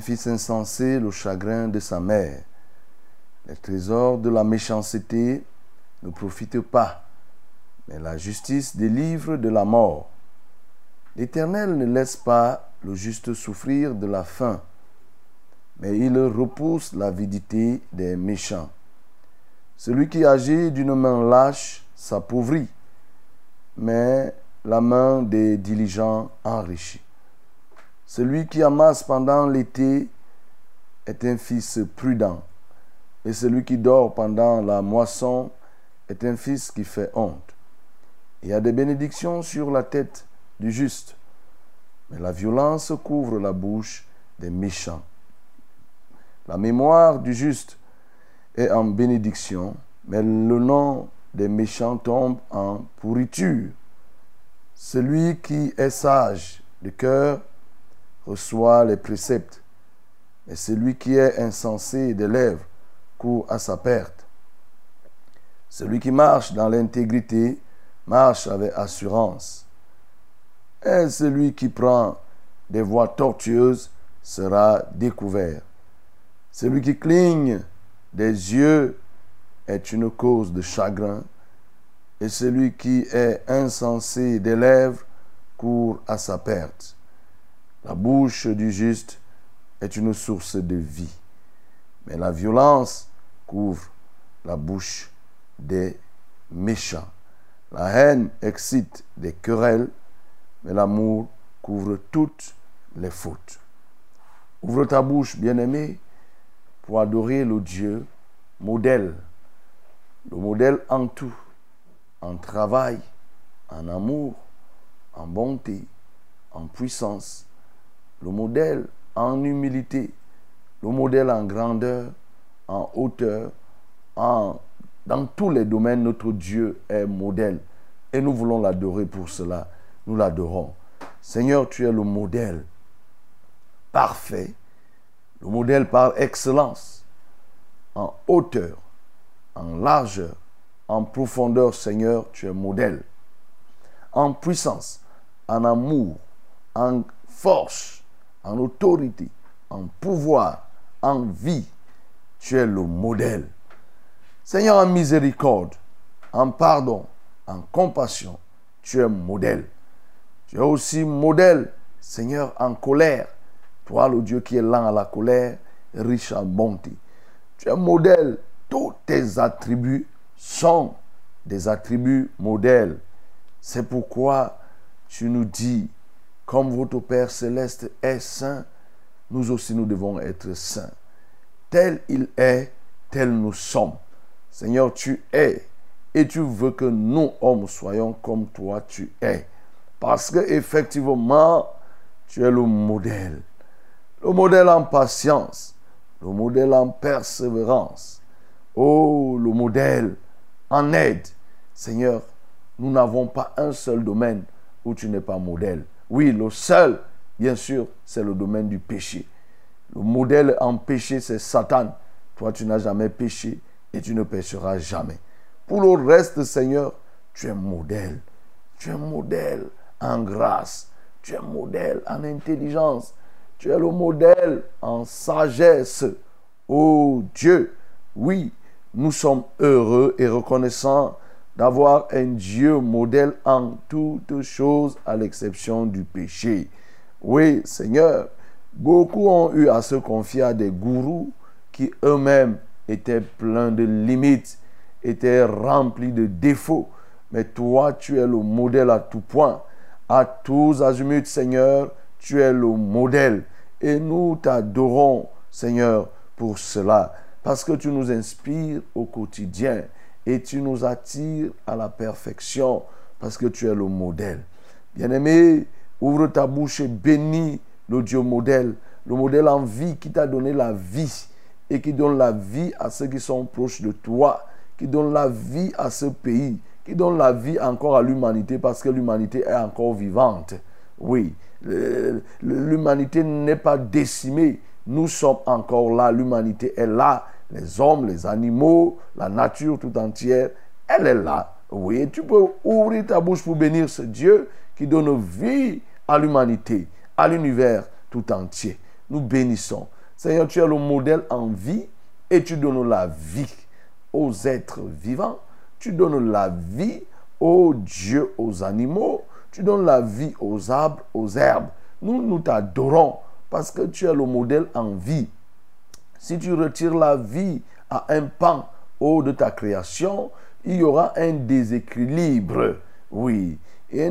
Fils insensé le chagrin de sa mère. Les trésors de la méchanceté ne profitent pas, mais la justice délivre de la mort. L'Éternel ne laisse pas le juste souffrir de la faim, mais il repousse l'avidité des méchants. Celui qui agit d'une main lâche s'appauvrit, mais la main des diligents enrichit. Celui qui amasse pendant l'été est un fils prudent, et celui qui dort pendant la moisson est un fils qui fait honte. Il y a des bénédictions sur la tête du juste, mais la violence couvre la bouche des méchants. La mémoire du juste est en bénédiction, mais le nom des méchants tombe en pourriture. Celui qui est sage de cœur reçoit les préceptes, mais celui qui est insensé des lèvres court à sa perte. Celui qui marche dans l'intégrité marche avec assurance. Et celui qui prend des voies tortueuses sera découvert. Celui qui cligne des yeux est une cause de chagrin, et celui qui est insensé des lèvres court à sa perte. La bouche du juste est une source de vie, mais la violence couvre la bouche des méchants. La haine excite des querelles, mais l'amour couvre toutes les fautes. Ouvre ta bouche, bien-aimé, pour adorer le Dieu modèle, le modèle en tout, en travail, en amour, en bonté, en puissance, le modèle en humilité, le modèle en grandeur, en hauteur, en, dans tous les domaines, notre Dieu est modèle. Et nous voulons l'adorer pour cela. Nous l'adorons. Seigneur, tu es le modèle parfait, le modèle par excellence, en hauteur, en largeur, en profondeur, Seigneur, tu es modèle. En puissance, en amour, en force, en autorité, en pouvoir, en vie, tu es le modèle. Seigneur, en miséricorde, en pardon, en compassion, tu es modèle. Tu es aussi modèle, Seigneur, en colère. Toi, le Dieu qui est lent à la colère, riche en bonté. Tu es modèle. Tous tes attributs sont des attributs modèles. C'est pourquoi tu nous dis, comme votre Père céleste est saint, nous aussi nous devons être saints. Tel il est, tel nous sommes. Seigneur, tu es et tu veux que nous, hommes, soyons comme toi tu es. Parce que effectivement, tu es le modèle. Le modèle en patience, le modèle en persévérance. Oh, le modèle en aide. Seigneur, nous n'avons pas un seul domaine où tu n'es pas modèle. Oui, le seul, bien sûr, c'est le domaine du péché. Le modèle en péché, c'est Satan. Toi, tu n'as jamais péché et tu ne pécheras jamais. Pour le reste, Seigneur, tu es modèle. Tu es modèle en grâce. Tu es modèle en intelligence. Tu es le modèle en sagesse. Oh Dieu, oui, nous sommes heureux et reconnaissants d'avoir un Dieu modèle en toutes choses à l'exception du péché. Oui, Seigneur, beaucoup ont eu à se confier à des gourous qui eux-mêmes étaient pleins de limites était rempli de défauts. Mais toi, tu es le modèle à tout point. À tous azimuts, Seigneur, tu es le modèle. Et nous t'adorons, Seigneur, pour cela. Parce que tu nous inspires au quotidien et tu nous attires à la perfection parce que tu es le modèle. Bien-aimé, ouvre ta bouche et bénis le Dieu modèle, le modèle en vie qui t'a donné la vie et qui donne la vie à ceux qui sont proches de toi qui donne la vie à ce pays, qui donne la vie encore à l'humanité parce que l'humanité est encore vivante. Oui, l'humanité n'est pas décimée. Nous sommes encore là. L'humanité est là. Les hommes, les animaux, la nature tout entière, elle est là. Oui, tu peux ouvrir ta bouche pour bénir ce Dieu qui donne vie à l'humanité, à l'univers tout entier. Nous bénissons. Seigneur, tu es le modèle en vie et tu donnes la vie aux êtres vivants, tu donnes la vie aux dieux, aux animaux, tu donnes la vie aux arbres, aux herbes. Nous, nous t'adorons parce que tu es le modèle en vie. Si tu retires la vie à un pan haut de ta création, il y aura un déséquilibre. Oui, un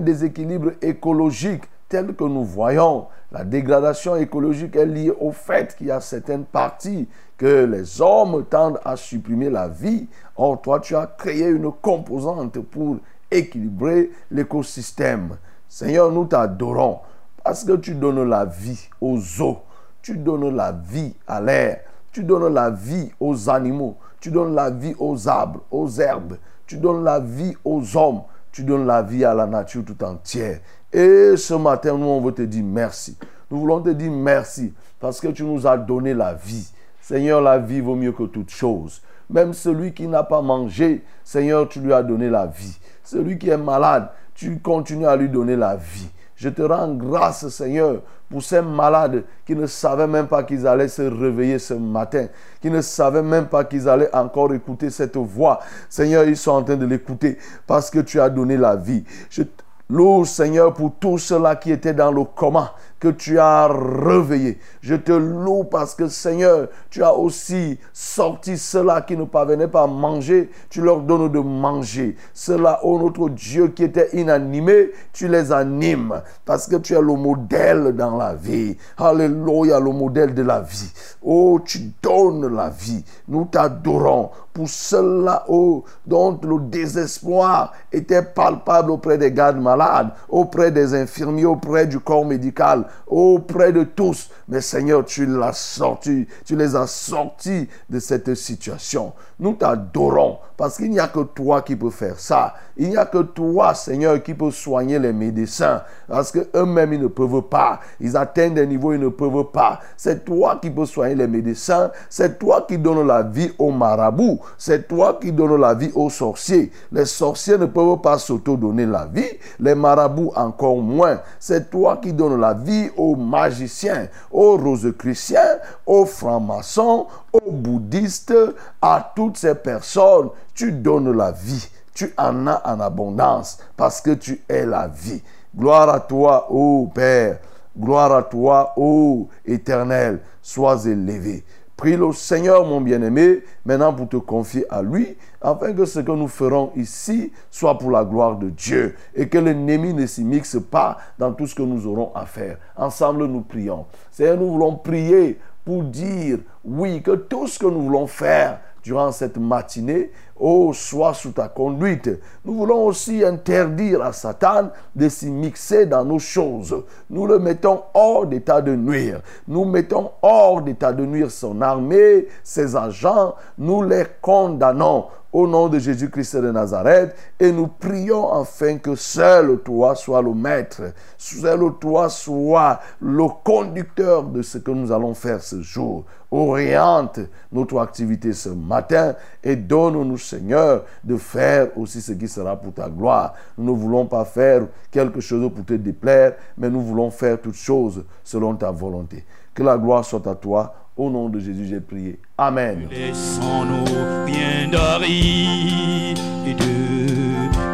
déséquilibre écologique tel que nous voyons. La dégradation écologique est liée au fait qu'il y a certaines parties que les hommes tendent à supprimer la vie. Or, toi, tu as créé une composante pour équilibrer l'écosystème. Seigneur, nous t'adorons parce que tu donnes la vie aux eaux, tu donnes la vie à l'air, tu donnes la vie aux animaux, tu donnes la vie aux arbres, aux herbes, tu donnes la vie aux hommes, tu donnes la vie à la nature tout entière. Et ce matin, nous, on veut te dire merci. Nous voulons te dire merci parce que tu nous as donné la vie. Seigneur, la vie vaut mieux que toute chose. Même celui qui n'a pas mangé, Seigneur, tu lui as donné la vie. Celui qui est malade, tu continues à lui donner la vie. Je te rends grâce, Seigneur, pour ces malades qui ne savaient même pas qu'ils allaient se réveiller ce matin, qui ne savaient même pas qu'ils allaient encore écouter cette voix. Seigneur, ils sont en train de l'écouter parce que tu as donné la vie. Je loue, Seigneur, pour tous ceux-là qui étaient dans le coma, que tu as réveillé. Je te loue parce que Seigneur, tu as aussi sorti ceux-là qui ne parvenaient pas à manger. Tu leur donnes de manger. Ceux-là, oh notre Dieu, qui étaient inanimés, tu les animes parce que tu es le modèle dans la vie. Alléluia, le modèle de la vie. Oh, tu donnes la vie. Nous t'adorons pour ceux-là oh, dont le désespoir était palpable auprès des gardes malades, auprès des infirmiers, auprès du corps médical auprès de tous. Mais Seigneur, tu l'as sorti, tu les as sortis de cette situation. Nous t'adorons parce qu'il n'y a que toi qui peux faire ça. Il n'y a que toi, Seigneur, qui peut soigner les médecins. Parce qu'eux-mêmes, ils ne peuvent pas. Ils atteignent des niveaux, ils ne peuvent pas. C'est toi qui peux soigner les médecins. C'est toi qui donnes la vie aux marabouts. C'est toi qui donnes la vie aux sorciers. Les sorciers ne peuvent pas s'auto-donner la vie. Les marabouts encore moins. C'est toi qui donnes la vie aux magiciens, aux rosicruciens, aux francs-maçons, aux bouddhistes, à toutes ces personnes, tu donnes la vie. Tu en as en abondance parce que tu es la vie. Gloire à toi, ô Père. Gloire à toi, ô Éternel. Sois élevé. Prie le Seigneur, mon bien-aimé, maintenant pour te confier à lui, afin que ce que nous ferons ici soit pour la gloire de Dieu et que l'ennemi ne s'y mixe pas dans tout ce que nous aurons à faire. Ensemble, nous prions. Seigneur, nous voulons prier pour dire, oui, que tout ce que nous voulons faire durant cette matinée, oh, soit sous ta conduite. Nous voulons aussi interdire à Satan de s'y mixer dans nos choses. Nous le mettons hors d'état de nuire. Nous mettons hors d'état de nuire son armée, ses agents. Nous les condamnons au nom de Jésus-Christ de Nazareth et nous prions afin que seul toi sois le maître, seul toi sois le conducteur de ce que nous allons faire ce jour. Oriente notre activité ce matin et donne-nous, Seigneur, de faire aussi ce qui sera pour ta gloire. Nous ne voulons pas faire quelque chose pour te déplaire, mais nous voulons faire toutes choses selon ta volonté. Que la gloire soit à toi. Au nom de Jésus, j'ai prié. Amen. Laissons-nous bien d'aride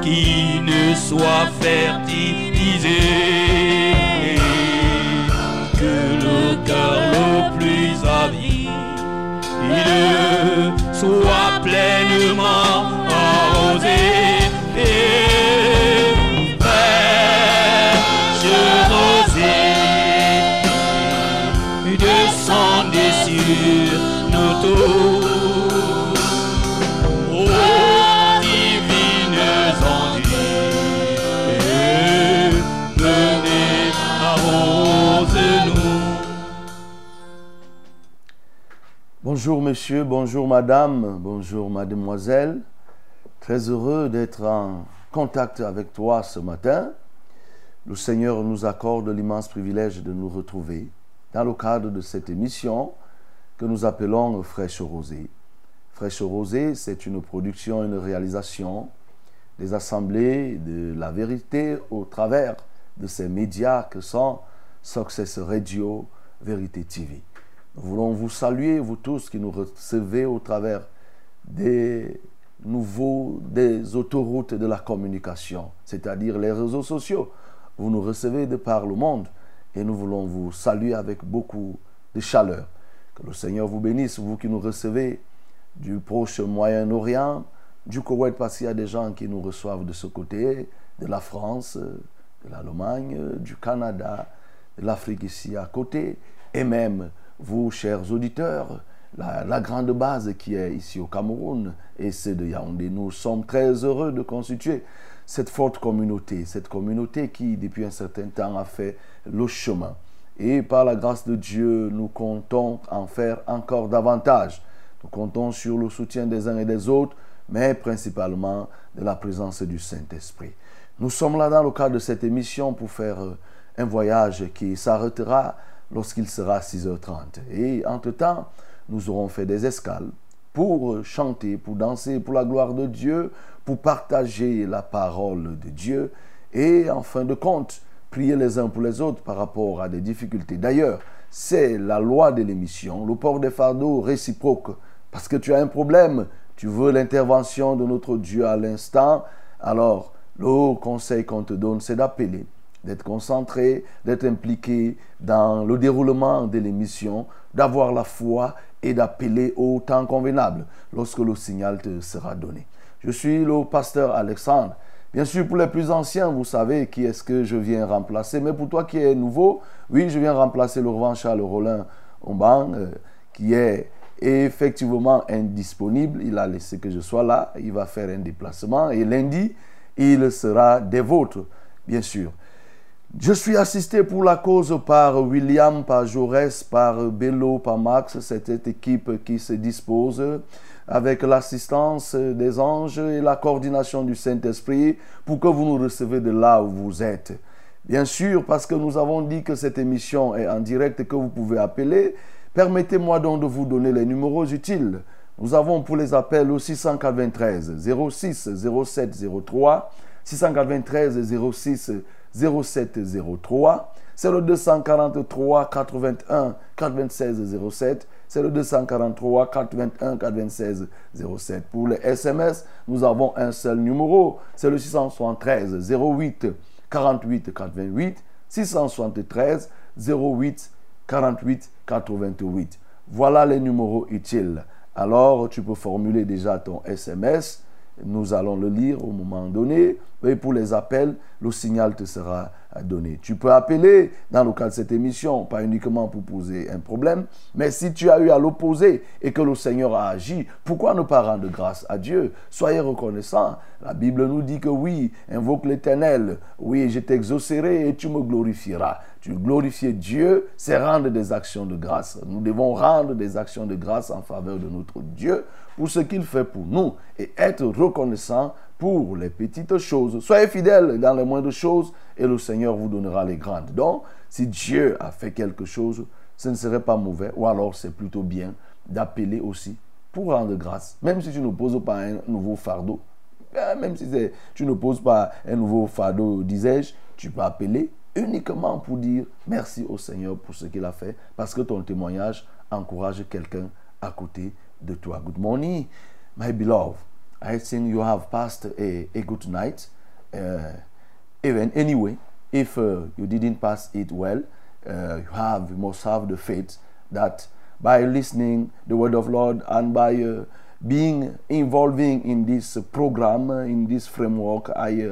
qui ne soit fertilisé. Que le cœur le plus avide soit pleinement arrosé. Et Bonjour monsieur, bonjour madame, bonjour mademoiselle. Très heureux d'être en contact avec toi ce matin. Le Seigneur nous accorde l'immense privilège de nous retrouver dans le cadre de cette émission que nous appelons Fraîche Rosée. Fraîche Rosée, c'est une production, une réalisation des assemblées de la vérité au travers de ces médias que sont Success Radio, Vérité TV. Nous voulons vous saluer, vous tous qui nous recevez au travers des nouveaux, des autoroutes de la communication, c'est-à-dire les réseaux sociaux. Vous nous recevez de par le monde et nous voulons vous saluer avec beaucoup de chaleur. Que le Seigneur vous bénisse, vous qui nous recevez du proche Moyen-Orient, du Koweït, parce qu'il y a des gens qui nous reçoivent de ce côté, de la France, de l'Allemagne, du Canada, de l'Afrique ici à côté, et même vous, chers auditeurs, la, grande base qui est ici au Cameroun et c'est de Yaoundé. Nous sommes très heureux de constituer cette forte communauté, cette communauté qui, depuis un certain temps, a fait le chemin. Et par la grâce de Dieu, nous comptons en faire encore davantage. Nous comptons sur le soutien des uns et des autres, mais principalement de la présence du Saint-Esprit. Nous sommes là dans le cadre de cette émission pour faire un voyage qui s'arrêtera lorsqu'il sera 6h30. Et entre-temps, nous aurons fait des escales pour chanter, pour danser, pour la gloire de Dieu, pour partager la parole de Dieu et en fin de compte, les uns pour les autres par rapport à des difficultés. D'ailleurs, c'est la loi de l'émission, le port des fardeaux réciproque. Parce que tu as un problème, tu veux l'intervention de notre Dieu à l'instant, alors le conseil qu'on te donne, c'est d'appeler d'être concentré, d'être impliqué dans le déroulement de l'émission, d'avoir la foi et d'appeler au temps convenable lorsque le signal te sera donné. Je suis le pasteur Alexandre. Bien sûr, pour les plus anciens, vous savez qui est-ce que je viens remplacer. Mais pour toi qui es nouveau, oui, je viens remplacer le revanche Charles Rollin Omban, euh, qui est effectivement indisponible. Il a laissé que je sois là. Il va faire un déplacement. Et lundi, il sera des vôtres, bien sûr. Je suis assisté pour la cause par William, par Jaurès, par Bello, par Max, cette équipe qui se dispose avec l'assistance des anges et la coordination du Saint-Esprit pour que vous nous recevez de là où vous êtes. Bien sûr, parce que nous avons dit que cette émission est en direct et que vous pouvez appeler, permettez-moi donc de vous donner les numéros utiles. Nous avons pour les appels au 693 06 07 03, 693 06 0703. C'est le 243 81 96 07. C'est le 243 81 96 07. Pour les SMS, nous avons un seul numéro. C'est le 673 08 48 88. 673 08 48 88. Voilà les numéros utiles. Alors, tu peux formuler déjà ton SMS. Nous allons le lire au moment donné. Et pour les appels, le signal te sera donné. Tu peux appeler dans le cadre de cette émission, pas uniquement pour poser un problème, mais si tu as eu à l'opposer et que le Seigneur a agi, pourquoi ne pas rendre grâce à Dieu? Soyez reconnaissants. La Bible nous dit que oui, invoque l'Éternel, oui, je t'exaucerai et tu me glorifieras. Glorifier Dieu, c'est rendre des actions de grâce. Nous devons rendre des actions de grâce en faveur de notre Dieu pour ce qu'il fait pour nous et être reconnaissant pour les petites choses. Soyez fidèles dans les moindres choses et le Seigneur vous donnera les grandes. Donc, si Dieu a fait quelque chose, ce ne serait pas mauvais ou alors c'est plutôt bien d'appeler aussi pour rendre grâce, même si tu ne poses pas un nouveau fardeau. Eh, même si tu ne poses pas un nouveau fardeau, disais-je, tu peux appeler uniquement pour dire merci au Seigneur pour ce qu'il a fait, parce que ton témoignage encourage quelqu'un à côté de toi. Good morning, my beloved. I think you have passed a, good night. Uh, even anyway, if uh, you didn't pass it well, uh, you have you must have the faith that by listening the word of Lord and by being involving in this program in this framework, I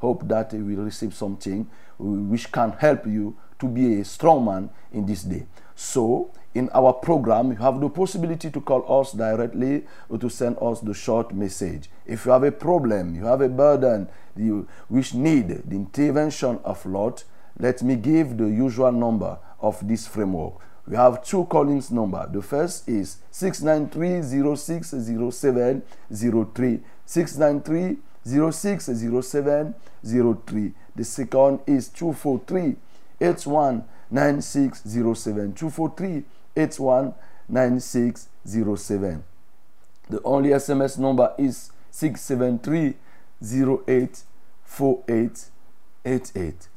hope that you will receive something which can help you to be a strong man in this day. So in our program, you have the possibility to call us directly or to send us the short message. If you have a problem, you have a burden, you which need the intervention of Lord, let me give the usual number of this framework. We have two callings number. The first is 693-060703. 693-060703. The second is 243 819607 243 819607. The only SMS number is 673 084888.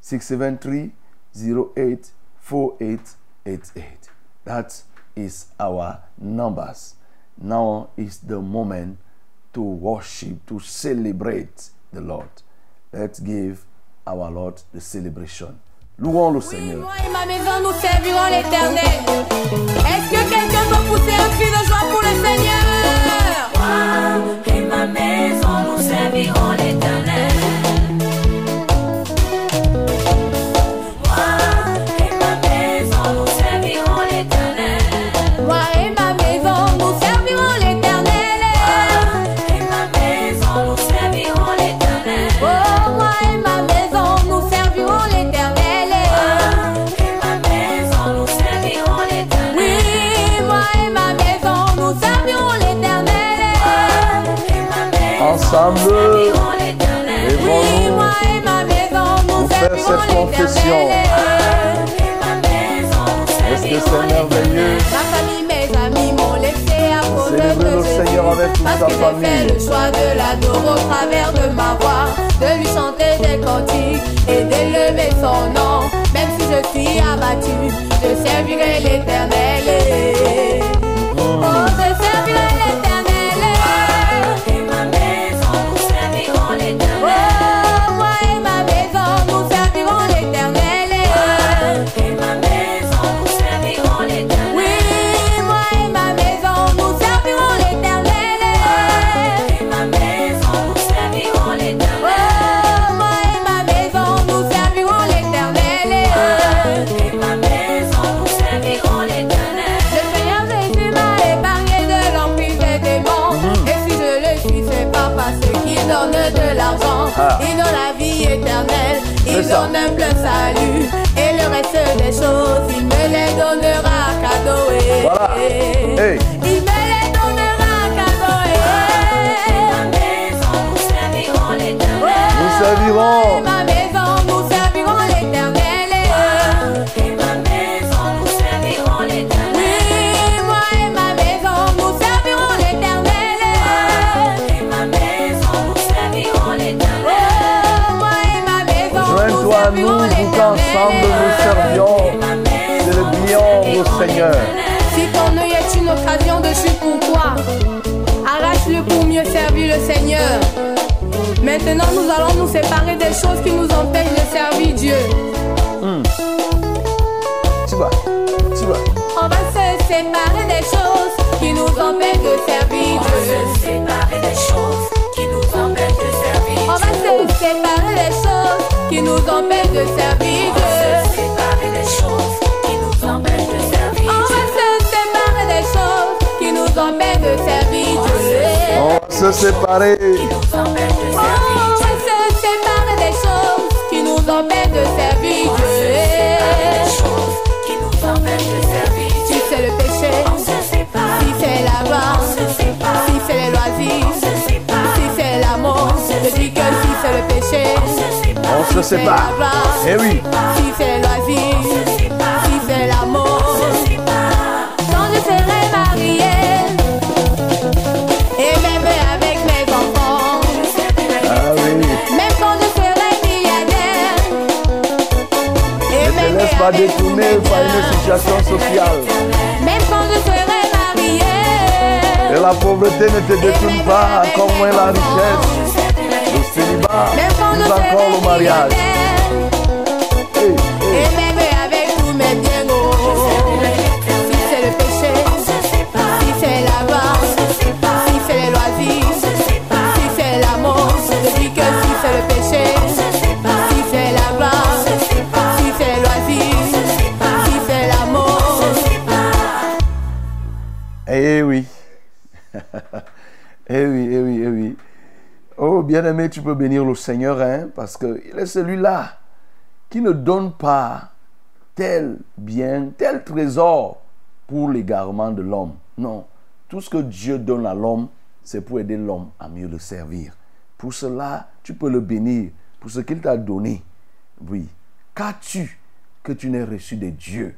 673 084888. That is our numbers. Now is the moment to worship, to celebrate the Lord. Let's give our Lord the celebration. Louons le Oui, Seigneur. moi et ma maison, nous servirons l'éternel. Est-ce que quelqu'un peut pousser un cri de joie pour le Seigneur? Cette confession. Est-ce que c'est merveilleux? Ma famille, mes amis m'ont laissé à cause Célébrer de le. Seigneur avec toute Parce sa que j'ai fait le choix de l'adorer au travers de ma voix, de lui chanter des cantiques et d'élever son nom. Même si je suis abattu, je servirai l'éternel. Hey. Il me les donnera à cadeau. Et ma maison, nous servirons Maintenant, nous allons nous séparer des choses qui nous empêchent de servir Dieu. Tu vois, tu vois. On va se séparer des choses qui nous empêchent de servir On va Dieu. se séparer des choses qui nous empêchent de servir On va Dieu. se séparer des choses qui nous empêchent de servir Dieu. Si c'est la sépare. gloire, Eh oui. si c'est les Tous détourner par une situation sociale. même quand je serai mariée, Et la pauvreté ne te détourne pas, encore moins la richesse. Le célibat, même quand je plus encore le mariage. Bien-aimé, tu peux bénir le Seigneur, hein, parce qu'il est celui-là qui ne donne pas tel bien, tel trésor pour l'égarement de l'homme. Non, tout ce que Dieu donne à l'homme, c'est pour aider l'homme à mieux le servir. Pour cela, tu peux le bénir pour ce qu'il t'a donné. Oui. Qu'as-tu que tu n'aies reçu de Dieu?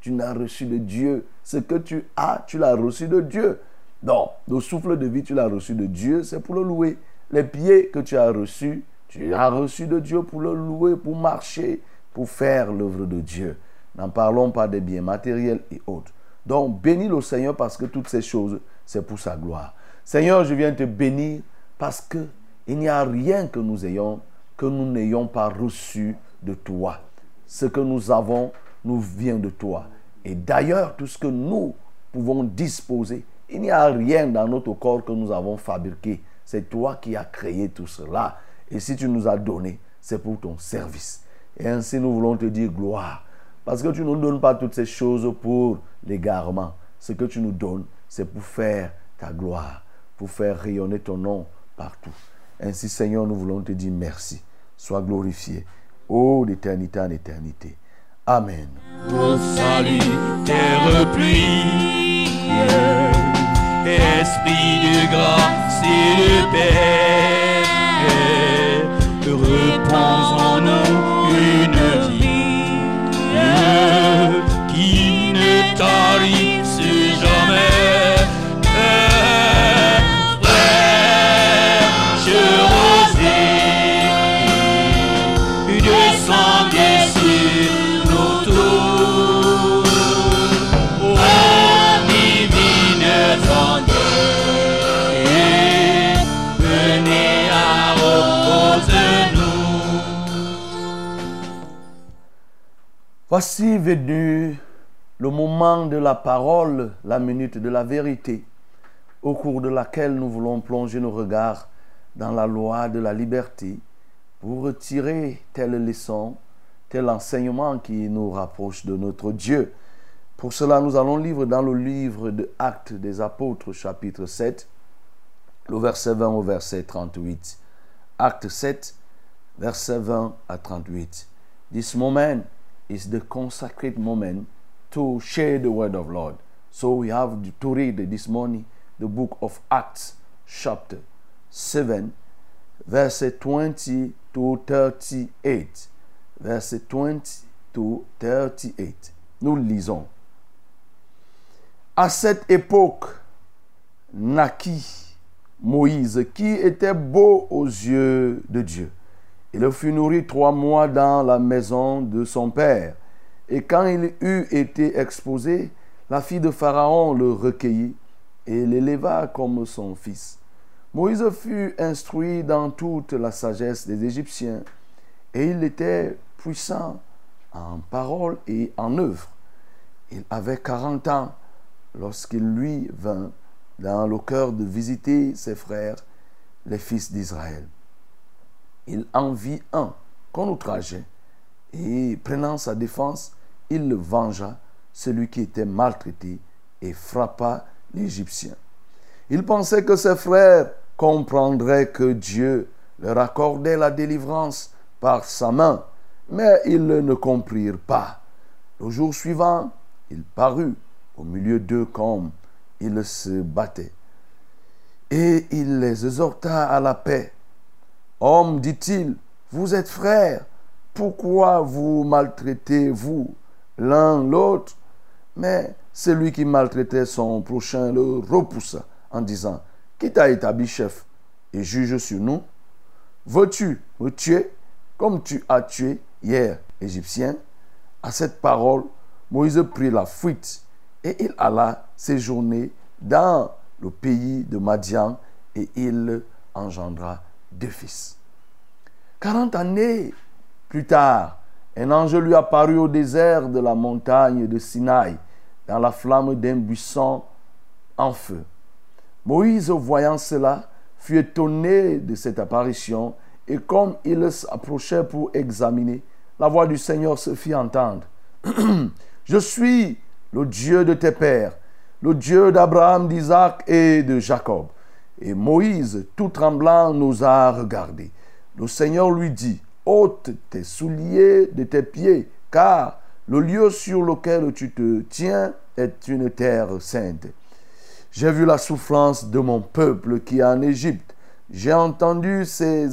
Tu n'as reçu de Dieu. Ce que tu as, tu l'as reçu de Dieu. Non, le souffle de vie, tu l'as reçu de Dieu, c'est pour le louer. Les pieds que tu as reçus, tu as reçu de Dieu pour le louer, pour marcher, pour faire l'œuvre de Dieu. N'en parlons pas des biens matériels et autres. Donc, bénis le Seigneur parce que toutes ces choses, c'est pour sa gloire. Seigneur, je viens te bénir parce que il n'y a rien que nous ayons que nous n'ayons pas reçu de toi. Ce que nous avons nous vient de toi. Et d'ailleurs, tout ce que nous pouvons disposer, il n'y a rien dans notre corps que nous avons fabriqué. C'est toi qui as créé tout cela. Et si tu nous as donné, c'est pour ton service. Et ainsi, nous voulons te dire gloire. Parce que tu ne nous donnes pas toutes ces choses pour l'égarement. Ce que tu nous donnes, c'est pour faire ta gloire, pour faire rayonner ton nom partout. Ainsi, Seigneur, nous voulons te dire merci. Sois glorifié. Oh, d'éternité en éternité. Amen. Esprit de grâce et de paix, repose en nous Voici venu le moment de la parole, la minute de la vérité, au cours de laquelle nous voulons plonger nos regards dans la loi de la liberté pour retirer telle leçon, tel enseignement qui nous rapproche de notre Dieu. Pour cela, nous allons lire dans le livre de Actes des Apôtres, chapitre 7, le verset 20 au verset 38. Acte 7, verset 20 à 38. This moment is the consecrated moment to share the word of Lord. So we have to read this morning the book of Acts, chapter 7, verset 20 to 38. Verset 20 to 38. Nous lisons. À cette époque naquit Moïse, qui était beau aux yeux de Dieu. Il fut nourri trois mois dans la maison de son père. Et quand il eut été exposé, la fille de Pharaon le recueillit et l'éleva comme son fils. Moïse fut instruit dans toute la sagesse des Égyptiens, et il était puissant en parole et en œuvre. Il avait 40 ans lorsqu'il lui vint dans le cœur de visiter ses frères, les fils d'Israël. Il en vit un qu'on outrageait et prenant sa défense, il vengea, celui qui était maltraité, et frappa l'Égyptien. Il pensait que ses frères comprendraient que Dieu leur accordait la délivrance par sa main, mais ils ne comprirent pas. Le jour suivant, il parut au milieu d'eux comme il se battait. Et il les exhorta à la paix. Homme, dit-il, vous êtes frères, pourquoi vous maltraitez-vous l'un l'autre? Mais celui qui maltraitait son prochain le repoussa en disant, qui t'a établi chef et juge sur nous? Veux-tu me tuer comme tu as tué hier Égyptien À cette parole, Moïse prit la fuite et il alla séjourner dans le pays de Madian et il engendra deux fils. Quarante années plus tard, un ange lui apparut au désert de la montagne de Sinaï, dans la flamme d'un buisson en feu. Moïse, voyant cela, fut étonné de cette apparition, et comme il s'approchait pour examiner, la voix du Seigneur se fit entendre. Je suis le Dieu de tes pères, le Dieu d'Abraham, d'Isaac et de Jacob. Et Moïse, tout tremblant, nous a regardés. Le Seigneur lui dit, ôte tes souliers de tes pieds, car le lieu sur lequel tu te tiens est une terre sainte. J'ai vu la souffrance de mon peuple qui est en Égypte. J'ai entendu ses,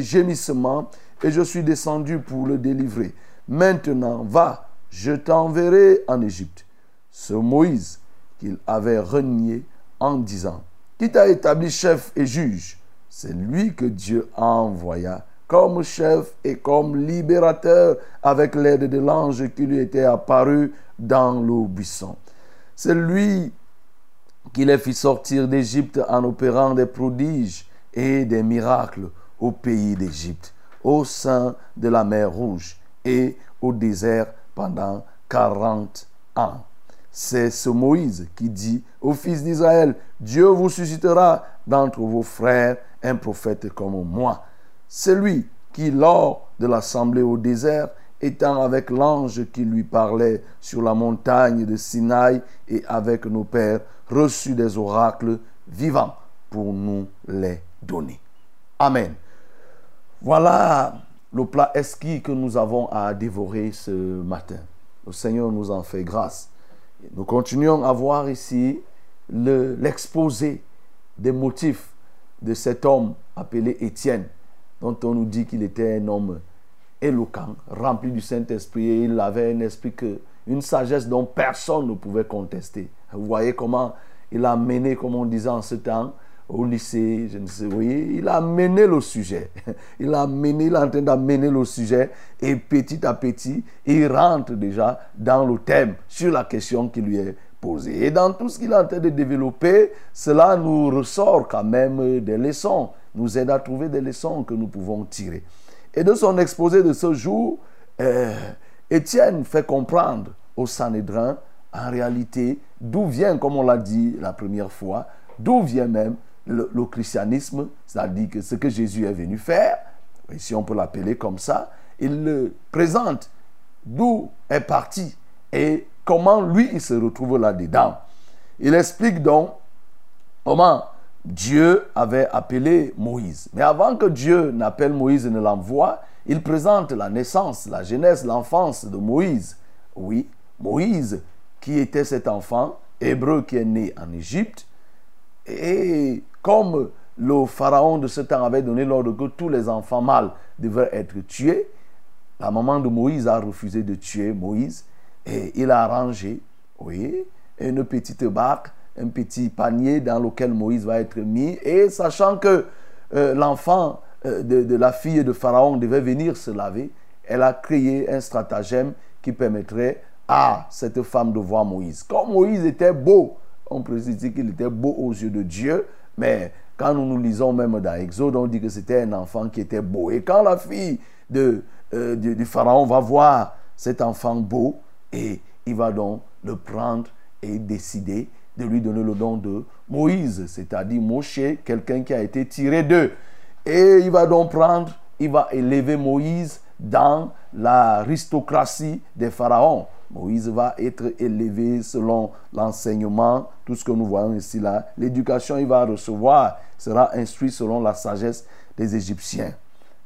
gémissements et je suis descendu pour le délivrer. Maintenant, va, je t'enverrai en Égypte. Ce Moïse qu'il avait renié en disant, qui t'a établi chef et juge, c'est lui que Dieu envoya comme chef et comme libérateur avec l'aide de l'ange qui lui était apparu dans le buisson. C'est lui qui les fit sortir d'Égypte en opérant des prodiges et des miracles au pays d'Égypte, au sein de la mer Rouge et au désert pendant 40 ans. C'est ce Moïse qui dit aux fils d'Israël, Dieu vous suscitera d'entre vos frères un prophète comme moi. Celui qui, lors de l'assemblée au désert, étant avec l'ange qui lui parlait sur la montagne de Sinaï et avec nos pères, reçut des oracles vivants pour nous les donner. Amen. Voilà le plat esquis que nous avons à dévorer ce matin. Le Seigneur nous en fait grâce. Nous continuons à voir ici l'exposé des motifs de cet homme appelé Étienne, dont on nous dit qu'il était un homme éloquent, rempli du Saint-Esprit, et il avait un esprit que, une sagesse dont personne ne pouvait contester. Vous voyez comment il a mené, comme on disait en ce temps, au lycée, je ne sais, vous voyez, il a mené le sujet. Il a mené, il est en train d'amener le sujet et petit à petit, il rentre déjà dans le thème sur la question qui lui est posée. Et dans tout ce qu'il est en train de développer, cela nous ressort quand même des leçons, nous aide à trouver des leçons que nous pouvons tirer. Et de son exposé de ce jour, euh, Étienne fait comprendre au Sanhédrin, en réalité, d'où vient, comme on l'a dit la première fois, d'où vient même le, christianisme, c'est-à-dire que ce que Jésus est venu faire, si on peut l'appeler comme ça, il le présente d'où est parti et comment lui il se retrouve là-dedans. Il explique donc comment Dieu avait appelé Moïse. Mais avant que Dieu n'appelle Moïse et ne l'envoie, il présente la naissance, la jeunesse, l'enfance de Moïse. Oui, Moïse, qui était cet enfant hébreu qui est né en Égypte, et comme le pharaon de ce temps avait donné l'ordre que tous les enfants mâles devaient être tués, la maman de Moïse a refusé de tuer Moïse et il a arrangé, oui, une petite barque, un petit panier dans lequel Moïse va être mis et sachant que euh, l'enfant euh, de, la fille de Pharaon devait venir se laver, elle a créé un stratagème qui permettrait à cette femme de voir Moïse. Comme Moïse était beau, on peut dire qu'il était beau aux yeux de Dieu, mais quand nous nous lisons même dans Exode, on dit que c'était un enfant qui était beau. Et quand la fille de, euh, du, pharaon va voir cet enfant beau, et il va donc le prendre et décider de lui donner le nom de Moïse, c'est-à-dire Moshe, quelqu'un qui a été tiré d'eux. Et il va donc prendre, il va élever Moïse dans l'aristocratie des pharaons. Moïse va être élevé selon l'enseignement, tout ce que nous voyons ici là. L'éducation il va recevoir sera instruit selon la sagesse des Égyptiens.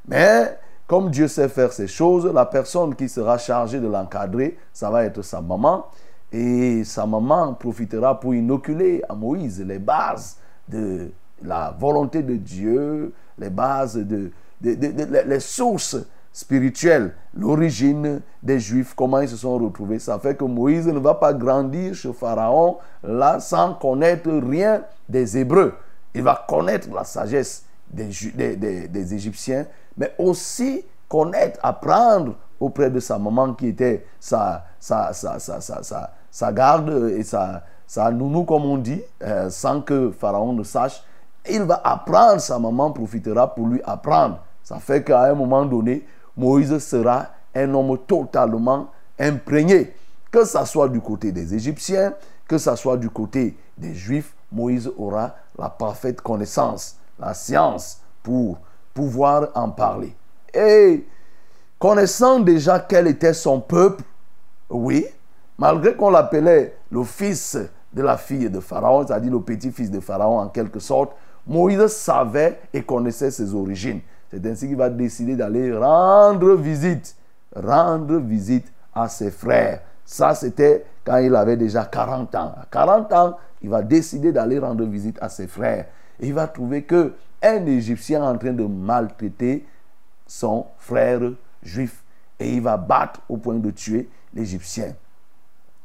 Mais comme Dieu sait faire ces choses, la personne qui sera chargée de l'encadrer, ça va être sa maman. Et sa maman profitera pour inoculer à Moïse les bases de la volonté de Dieu, les bases de, les sources spirituelles, l'origine des Juifs, comment ils se sont retrouvés. Ça fait que Moïse ne va pas grandir chez Pharaon là sans connaître rien des Hébreux. Il va connaître la sagesse des, des, des Égyptiens, mais aussi connaître, apprendre auprès de sa maman qui était sa, sa, sa, sa, sa garde et sa, sa nounou, comme on dit, euh, sans que Pharaon ne sache. Il va apprendre, sa maman profitera pour lui apprendre. Ça fait qu'à un moment donné, Moïse sera un homme totalement imprégné. Que ce soit du côté des Égyptiens, que ce soit du côté des Juifs, Moïse aura la parfaite connaissance, la science pour pouvoir en parler. Et connaissant déjà quel était son peuple, oui, malgré qu'on l'appelait le fils de la fille de Pharaon, c'est-à-dire le petit-fils de Pharaon en quelque sorte, Moïse savait et connaissait ses origines. C'est ainsi qu'il va décider d'aller rendre visite, rendre visite à ses frères. Ça, c'était quand il avait déjà 40 ans. À 40 ans, il va décider d'aller rendre visite à ses frères. Et il va trouver que un Égyptien en train de maltraiter son frère juif. Et il va battre au point de tuer l'Égyptien.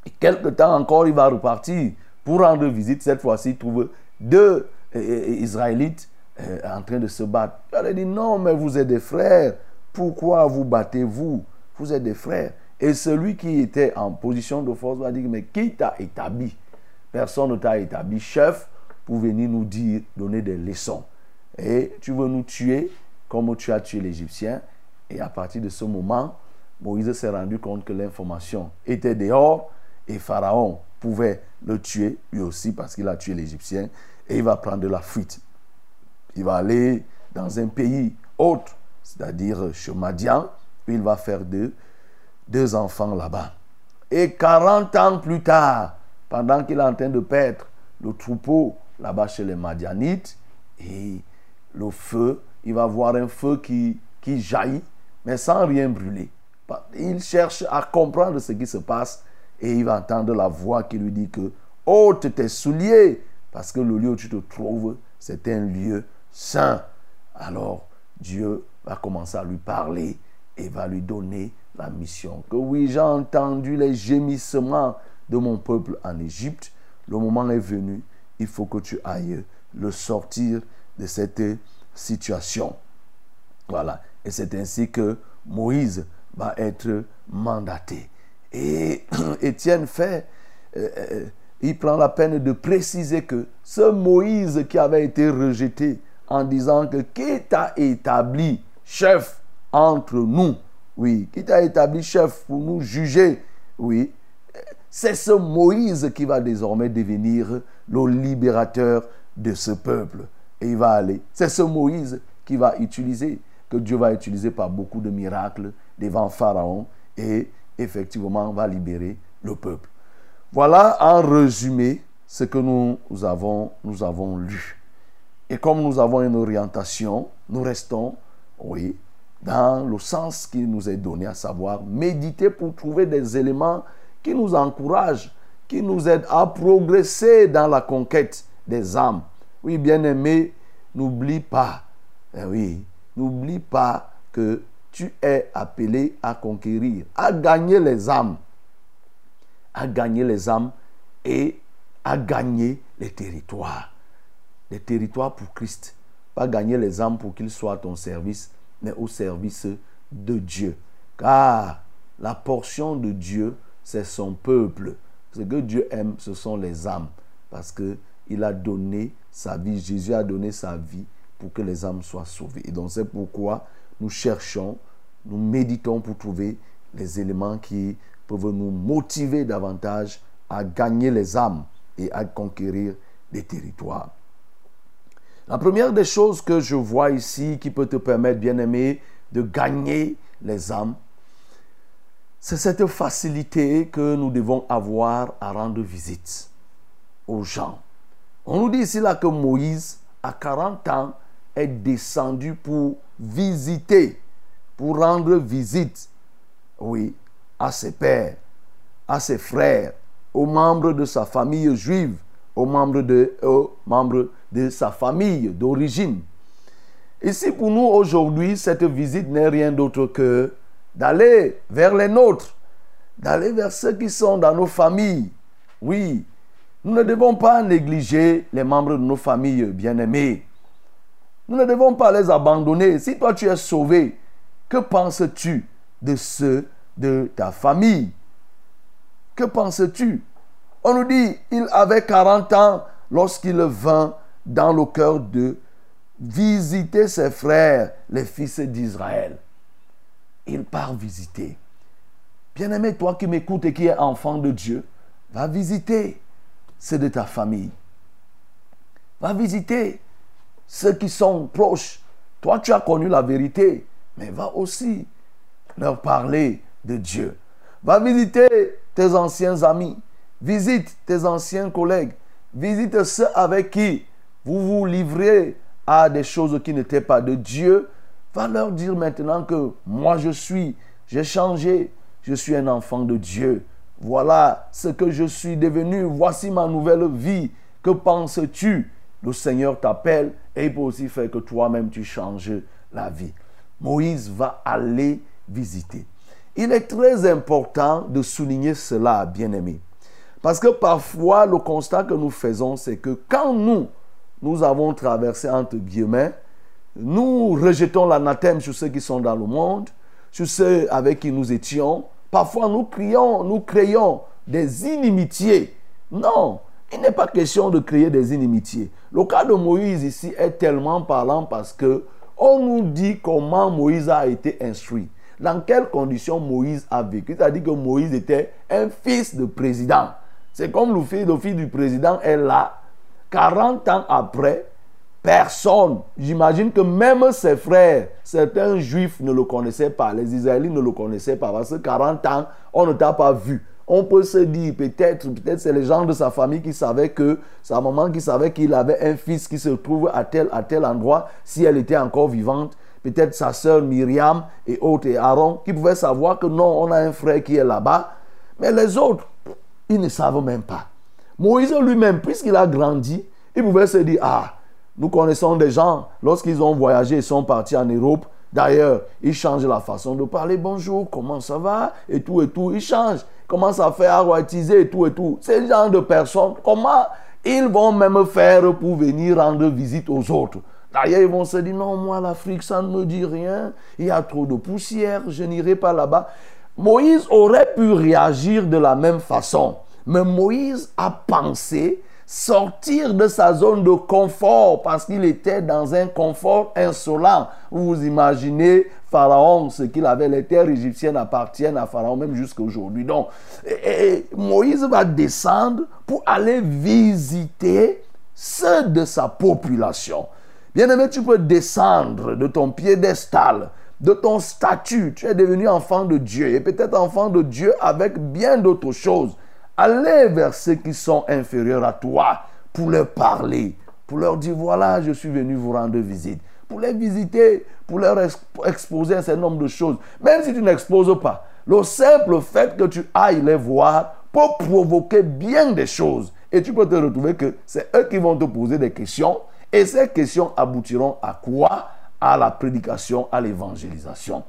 Et quelque temps encore, il va repartir pour rendre visite. Cette fois-ci, il trouve deux euh, euh, Israélites euh, en train de se battre. Il a dit non, mais vous êtes des frères. Pourquoi vous battez-vous? Vous êtes des frères. Et celui qui était en position de force va dire mais qui t'a établi? Personne ne t'a établi chef pour venir nous dire, donner des leçons. Et tu veux nous tuer comme tu as tué l'Égyptien. Et à partir de ce moment, Moïse s'est rendu compte que l'information était dehors et Pharaon pouvait le tuer lui aussi parce qu'il a tué l'Égyptien et il va prendre la fuite. Il va aller dans un pays autre, c'est-à-dire chez Madian, puis il va faire deux, enfants là-bas. Et 40 ans plus tard, pendant qu'il est en train de perdre le troupeau là-bas chez les Madianites, et le feu, il va voir un feu qui, qui jaillit, mais sans rien brûler. Il cherche à comprendre ce qui se passe et il va entendre la voix qui lui dit que ôte tes souliers parce que le lieu où tu te trouves, c'est un lieu saint. Alors Dieu va commencer à lui parler et va lui donner la mission. Que oui, j'ai entendu les gémissements de mon peuple en Égypte. Le moment est venu. Il faut que tu ailles le sortir de cette situation. Voilà. Et c'est ainsi que Moïse va être mandaté. Et Étienne fait, euh, euh, il prend la peine de préciser que ce Moïse qui avait été rejeté en disant que qui t'a établi chef entre nous, oui, qui t'a établi chef pour nous juger, oui, c'est ce Moïse qui va désormais devenir le libérateur de ce peuple. Et il va aller. C'est ce Moïse qui va utiliser, que Dieu va utiliser par beaucoup de miracles devant Pharaon et effectivement va libérer le peuple. Voilà en résumé ce que nous avons, nous avons lu. Et comme nous avons une orientation, nous restons, oui, dans le sens qui nous est donné, à savoir méditer pour trouver des éléments qui nous encouragent, qui nous aident à progresser dans la conquête des âmes. Oui, bien-aimé, n'oublie pas, eh oui, n'oublie pas que tu es appelé à conquérir, à gagner les âmes, à gagner les âmes et à gagner les territoires. Les territoires pour Christ. Pas gagner les âmes pour qu'ils soient à ton service, mais au service de Dieu. Car la portion de Dieu, c'est son peuple. Ce que Dieu aime, ce sont les âmes. Parce qu'il a donné sa vie, Jésus a donné sa vie pour que les âmes soient sauvées. Et donc c'est pourquoi nous cherchons, nous méditons pour trouver les éléments qui peuvent nous motiver davantage à gagner les âmes et à conquérir des territoires. La première des choses que je vois ici qui peut te permettre, bien aimé, de gagner les âmes, c'est cette facilité que nous devons avoir à rendre visite aux gens. On nous dit ici là que Moïse, à 40 ans, est descendu pour visiter, pour rendre visite, oui, à ses pères, à ses frères, aux membres de sa famille juive, aux membres de, aux membres de sa famille d'origine. Ici, pour nous, aujourd'hui, cette visite n'est rien d'autre que d'aller vers les nôtres, d'aller vers ceux qui sont dans nos familles. Oui, nous ne devons pas négliger les membres de nos familles bien-aimés. Nous ne devons pas les abandonner. Si toi tu es sauvé, que penses-tu de ceux de ta famille? Que penses-tu? On nous dit, il avait 40 ans lorsqu'il vint dans le cœur de visiter ses frères, les fils d'Israël. Il part visiter. Bien-aimé, toi qui m'écoutes et qui es enfant de Dieu, va visiter ceux de ta famille. Va visiter ceux qui sont proches. Toi, tu as connu la vérité, mais va aussi leur parler de Dieu. Va visiter tes anciens amis. Visite tes anciens collègues. Visite ceux avec qui vous vous livrez à des choses qui n'étaient pas de Dieu. Va leur dire maintenant que moi je suis, j'ai changé, je suis un enfant de Dieu. Voilà ce que je suis devenu. Voici ma nouvelle vie. Que penses-tu? Le Seigneur t'appelle et il peut aussi faire que toi-même tu changes la vie. Moïse va aller visiter. Il est très important de souligner cela, bien-aimés. Parce que parfois, le constat que nous faisons, c'est que quand nous, nous avons traversé, entre guillemets, nous rejetons l'anathème sur ceux qui sont dans le monde, sur ceux avec qui nous étions. Parfois, nous crions, nous créons des inimitiés. Non, il n'est pas question de créer des inimitiés. Le cas de Moïse ici est tellement parlant parce que on nous dit comment Moïse a été instruit. Dans quelles conditions Moïse a vécu. C'est-à-dire que Moïse était un fils de président. C'est comme le fils, le fils du président est là. 40 ans après, personne, j'imagine que même ses frères, certains juifs ne le connaissaient pas, les Israélites ne le connaissaient pas, parce que 40 ans, on ne t'a pas vu on peut se dire peut-être, peut-être c'est les gens de sa famille qui savaient que, sa maman qui savait qu'il avait un fils qui se trouve à tel, à tel endroit, si elle était encore vivante. Peut-être sa sœur Myriam et autres et Aaron qui pouvaient savoir que non, on a un frère qui est là-bas. Mais les autres, ils ne savent même pas. Moïse lui-même, puisqu'il a grandi, il pouvait se dire, ah, nous connaissons des gens, lorsqu'ils ont voyagé, ils sont partis en Europe, D'ailleurs, ils changent la façon de parler. Bonjour, comment ça va? Et tout et tout. Ils changent commencent à faire aroatiser et tout et tout. Ces genre de personnes, comment ils vont même faire pour venir rendre visite aux autres? D'ailleurs, ils vont se dire, non, moi, l'Afrique, ça ne me dit rien. Il y a trop de poussière, je n'irai pas là-bas. Moïse aurait pu réagir de la même façon. Mais Moïse a pensé sortir de sa zone de confort parce qu'il était dans un confort insolent. Vous imaginez Pharaon, ce qu'il avait, les terres égyptiennes appartiennent à Pharaon même jusqu'à aujourd'hui. Donc, Moïse va descendre pour aller visiter ceux de sa population. Bien aimé, tu peux descendre de ton piédestal, de ton statut. Tu es devenu enfant de Dieu et peut-être enfant de Dieu avec bien d'autres choses. Allez vers ceux qui sont inférieurs à toi pour leur parler, pour leur dire, voilà, je suis venu vous rendre visite. Pour les visiter, pour leur exposer un certain nombre de choses. Même si tu n'exposes pas, le simple fait que tu ailles les voir peut provoquer bien des choses. Et tu peux te retrouver que c'est eux qui vont te poser des questions. Et ces questions aboutiront à quoi? À la prédication, à l'évangélisation.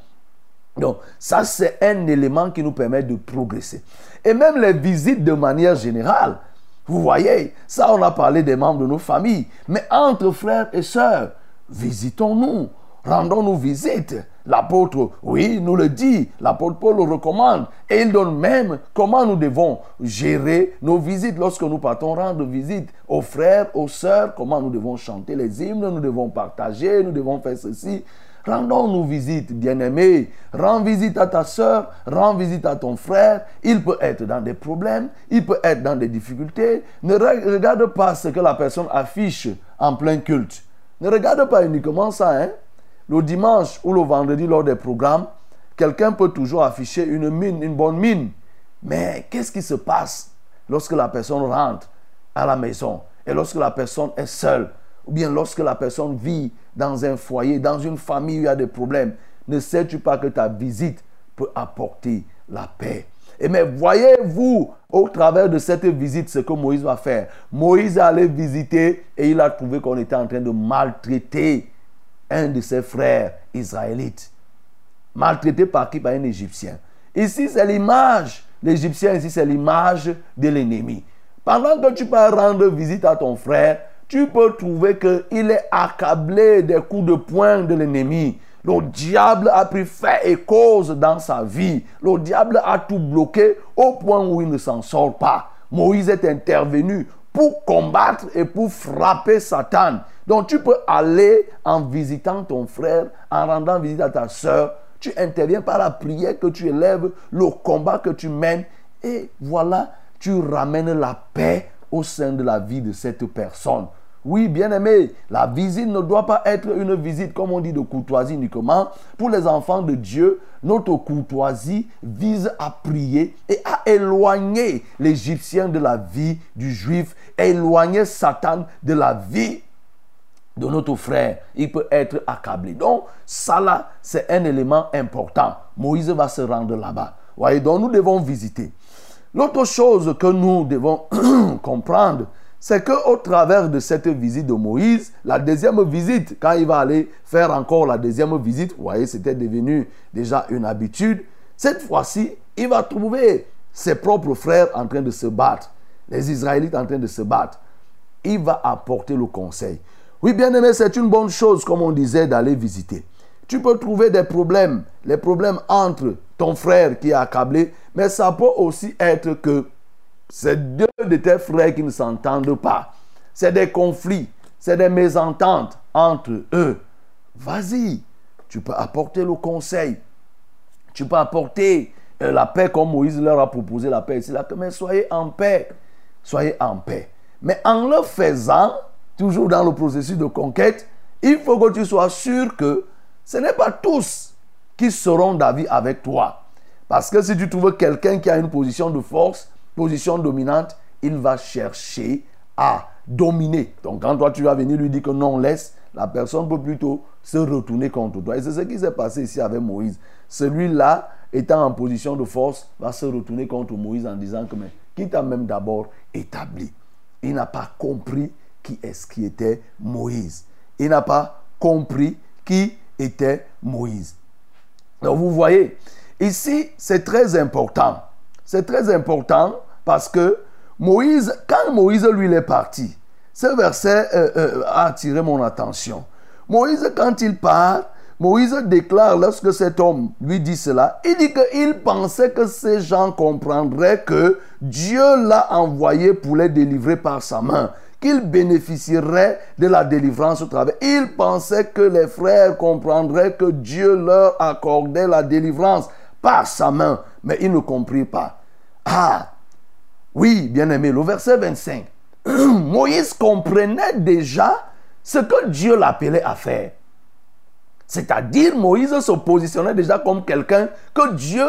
Donc, ça, c'est un élément qui nous permet de progresser. Et même les visites de manière générale. Vous voyez, ça, on a parlé des membres de nos familles. Mais entre frères et sœurs, visitons-nous. rendons-nous visite. L'apôtre, oui, nous le dit, l'apôtre Paul le recommande. Et il donne même comment nous devons gérer nos visites lorsque nous partons rendre visite aux frères, aux sœurs, comment nous devons chanter les hymnes, nous devons partager, nous devons faire ceci. Rendons-nous visite, bien-aimé. Rends visite à ta soeur, rends visite à ton frère. Il peut être dans des problèmes, il peut être dans des difficultés. Ne regarde pas ce que la personne affiche en plein culte. Ne regarde pas uniquement ça. Hein? Le dimanche ou le vendredi lors des programmes, quelqu'un peut toujours afficher une mine, une bonne mine. Mais qu'est-ce qui se passe lorsque la personne rentre à la maison et lorsque la personne est seule? Ou bien lorsque la personne vit dans un foyer, dans une famille où il y a des problèmes, ne sais-tu pas que ta visite peut apporter la paix? Et mais voyez-vous au travers de cette visite ce que Moïse va faire. Moïse allait visiter et il a trouvé qu'on était en train de maltraiter un de ses frères israélites. Maltraité par qui? Par un Égyptien. Ici, c'est l'image. L'Égyptien, ici, c'est l'image de l'ennemi. Pendant que tu vas rendre visite à ton frère, tu peux trouver qu'il est accablé des coups de poing de l'ennemi. Le diable a pris fait et cause dans sa vie. Le diable a tout bloqué au point où il ne s'en sort pas. Moïse est intervenu pour combattre et pour frapper Satan. Donc tu peux aller en visitant ton frère, en rendant visite à ta soeur. Tu interviens par la prière que tu élèves, le combat que tu mènes. Et voilà, tu ramènes la paix au sein de la vie de cette personne. Oui, bien aimé, la visite ne doit pas être une visite, comme on dit, de courtoisie uniquement. Pour les enfants de Dieu, notre courtoisie vise à prier et à éloigner l'Égyptien de la vie du Juif, éloigner Satan de la vie de notre frère. Il peut être accablé. Donc, ça là, c'est un élément important. Moïse va se rendre là-bas. Voyez, donc nous devons visiter. L'autre chose que nous devons comprendre, c'est qu'au travers de cette visite de Moïse, la deuxième visite, quand il va aller faire encore la deuxième visite, vous voyez, c'était devenu déjà une habitude, cette fois-ci, il va trouver ses propres frères en train de se battre, les Israélites en train de se battre. Il va apporter le conseil. Oui, bien aimé, c'est une bonne chose, comme on disait, d'aller visiter. Tu peux trouver des problèmes, les problèmes entre ton frère qui est accablé, mais ça peut aussi être que c'est deux de tes frères qui ne s'entendent pas. C'est des conflits, c'est des mésententes entre eux. Vas-y, tu peux apporter le conseil. Tu peux apporter euh, la paix comme Moïse leur a proposé la paix ici. Mais soyez en paix. Soyez en paix. Mais en le faisant, toujours dans le processus de conquête, il faut que tu sois sûr que ce n'est pas tous qui seront d'avis avec toi. Parce que si tu trouves quelqu'un qui a une position de force, position dominante, il va chercher à dominer. Donc quand toi tu vas venir lui dire que non, laisse, la personne peut plutôt se retourner contre toi. Et c'est ce qui s'est passé ici avec Moïse. Celui-là, étant en position de force, va se retourner contre Moïse en disant que mais qui t'a même d'abord établi? Il n'a pas compris qui est-ce qui était Moïse. Il n'a pas compris qui était Moïse. Donc vous voyez, ici c'est très important. C'est très important parce que Moïse, quand Moïse lui est parti, ce verset euh, euh, a attiré mon attention. Moïse, quand il part, Moïse déclare, lorsque cet homme lui dit cela, il dit qu'il pensait que ces gens comprendraient que Dieu l'a envoyé pour les délivrer par sa main, qu'il bénéficierait de la délivrance au travers. Il pensait que les frères comprendraient que Dieu leur accordait la délivrance par sa main, mais il ne comprit pas. Ah, oui, bien aimé, le verset 25. Moïse comprenait déjà ce que Dieu l'appelait à faire. C'est-à-dire, Moïse se positionnait déjà comme quelqu'un que Dieu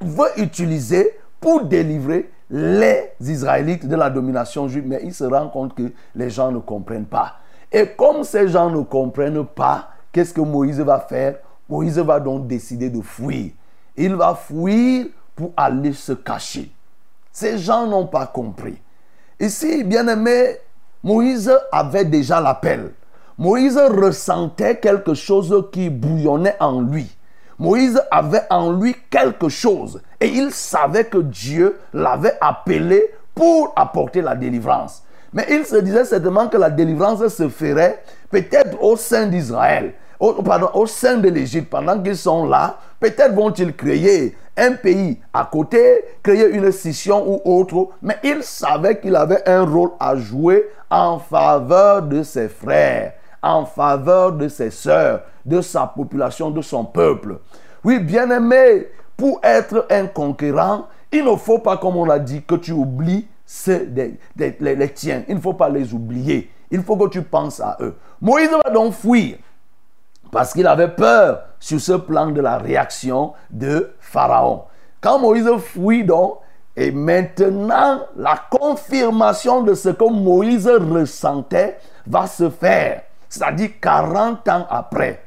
veut utiliser pour délivrer les Israélites de la domination juive. Mais il se rend compte que les gens ne comprennent pas. Et comme ces gens ne comprennent pas, qu'est-ce que Moïse va faire? Moïse va donc décider de fuir. Il va fuir pour aller se cacher. Ces gens n'ont pas compris. Ici, bien aimé, Moïse avait déjà l'appel. Moïse ressentait quelque chose qui bouillonnait en lui. Moïse avait en lui quelque chose et il savait que Dieu l'avait appelé pour apporter la délivrance. Mais il se disait certainement que la délivrance se ferait peut-être au sein d'Israël. au, pardon, au sein de l'Égypte, pendant qu'ils sont là, peut-être vont-ils créer un pays à côté, créer une scission ou autre, mais ils savaient qu'il avait un rôle à jouer en faveur de ses frères, en faveur de ses sœurs, de sa population, de son peuple. Oui, bien aimé, pour être un conquérant, il ne faut pas, comme on l'a dit, que tu oublies les, les tiens. Il ne faut pas les oublier. Il faut que tu penses à eux. Moïse va donc fuir parce qu'il avait peur sur ce plan de la réaction de Pharaon. Quand Moïse fuit donc, et maintenant la confirmation de ce que Moïse ressentait va se faire. C'est-à-dire 40 ans après.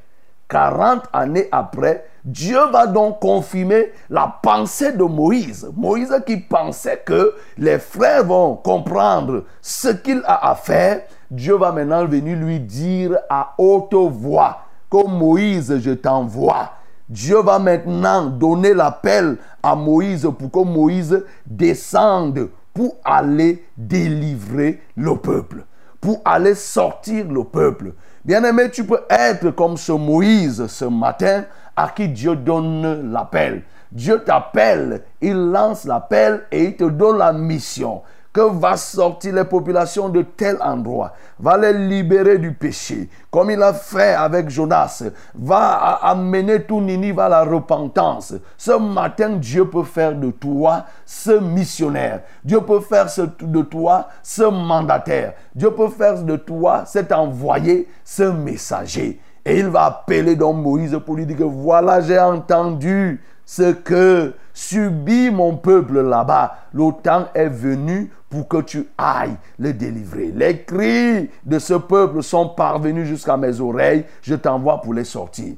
40 années après, Dieu va donc confirmer la pensée de Moïse. Moïse qui pensait que les frères vont comprendre ce qu'il a à faire. Dieu va maintenant venir lui dire à haute voix que Moïse, je t'envoie. Dieu va maintenant donner l'appel à Moïse pour que Moïse descende pour aller délivrer le peuple, pour aller sortir le peuple. Bien-aimé, tu peux être comme ce Moïse ce matin à qui Dieu donne l'appel. Dieu t'appelle, il lance l'appel et il te donne la mission va sortir les populations de tel endroit, va les libérer du péché, comme il a fait avec Jonas, va amener tout Ninive à la repentance. Ce matin, Dieu peut faire de toi ce missionnaire. Dieu peut faire de toi ce mandataire. Dieu peut faire de toi cet envoyé, ce messager. Et il va appeler donc Moïse pour lui dire que voilà, j'ai entendu ce que subit mon peuple là-bas. Le temps est venu pour que tu ailles le délivrer. Les cris de ce peuple sont parvenus jusqu'à mes oreilles. Je t'envoie pour les sortir.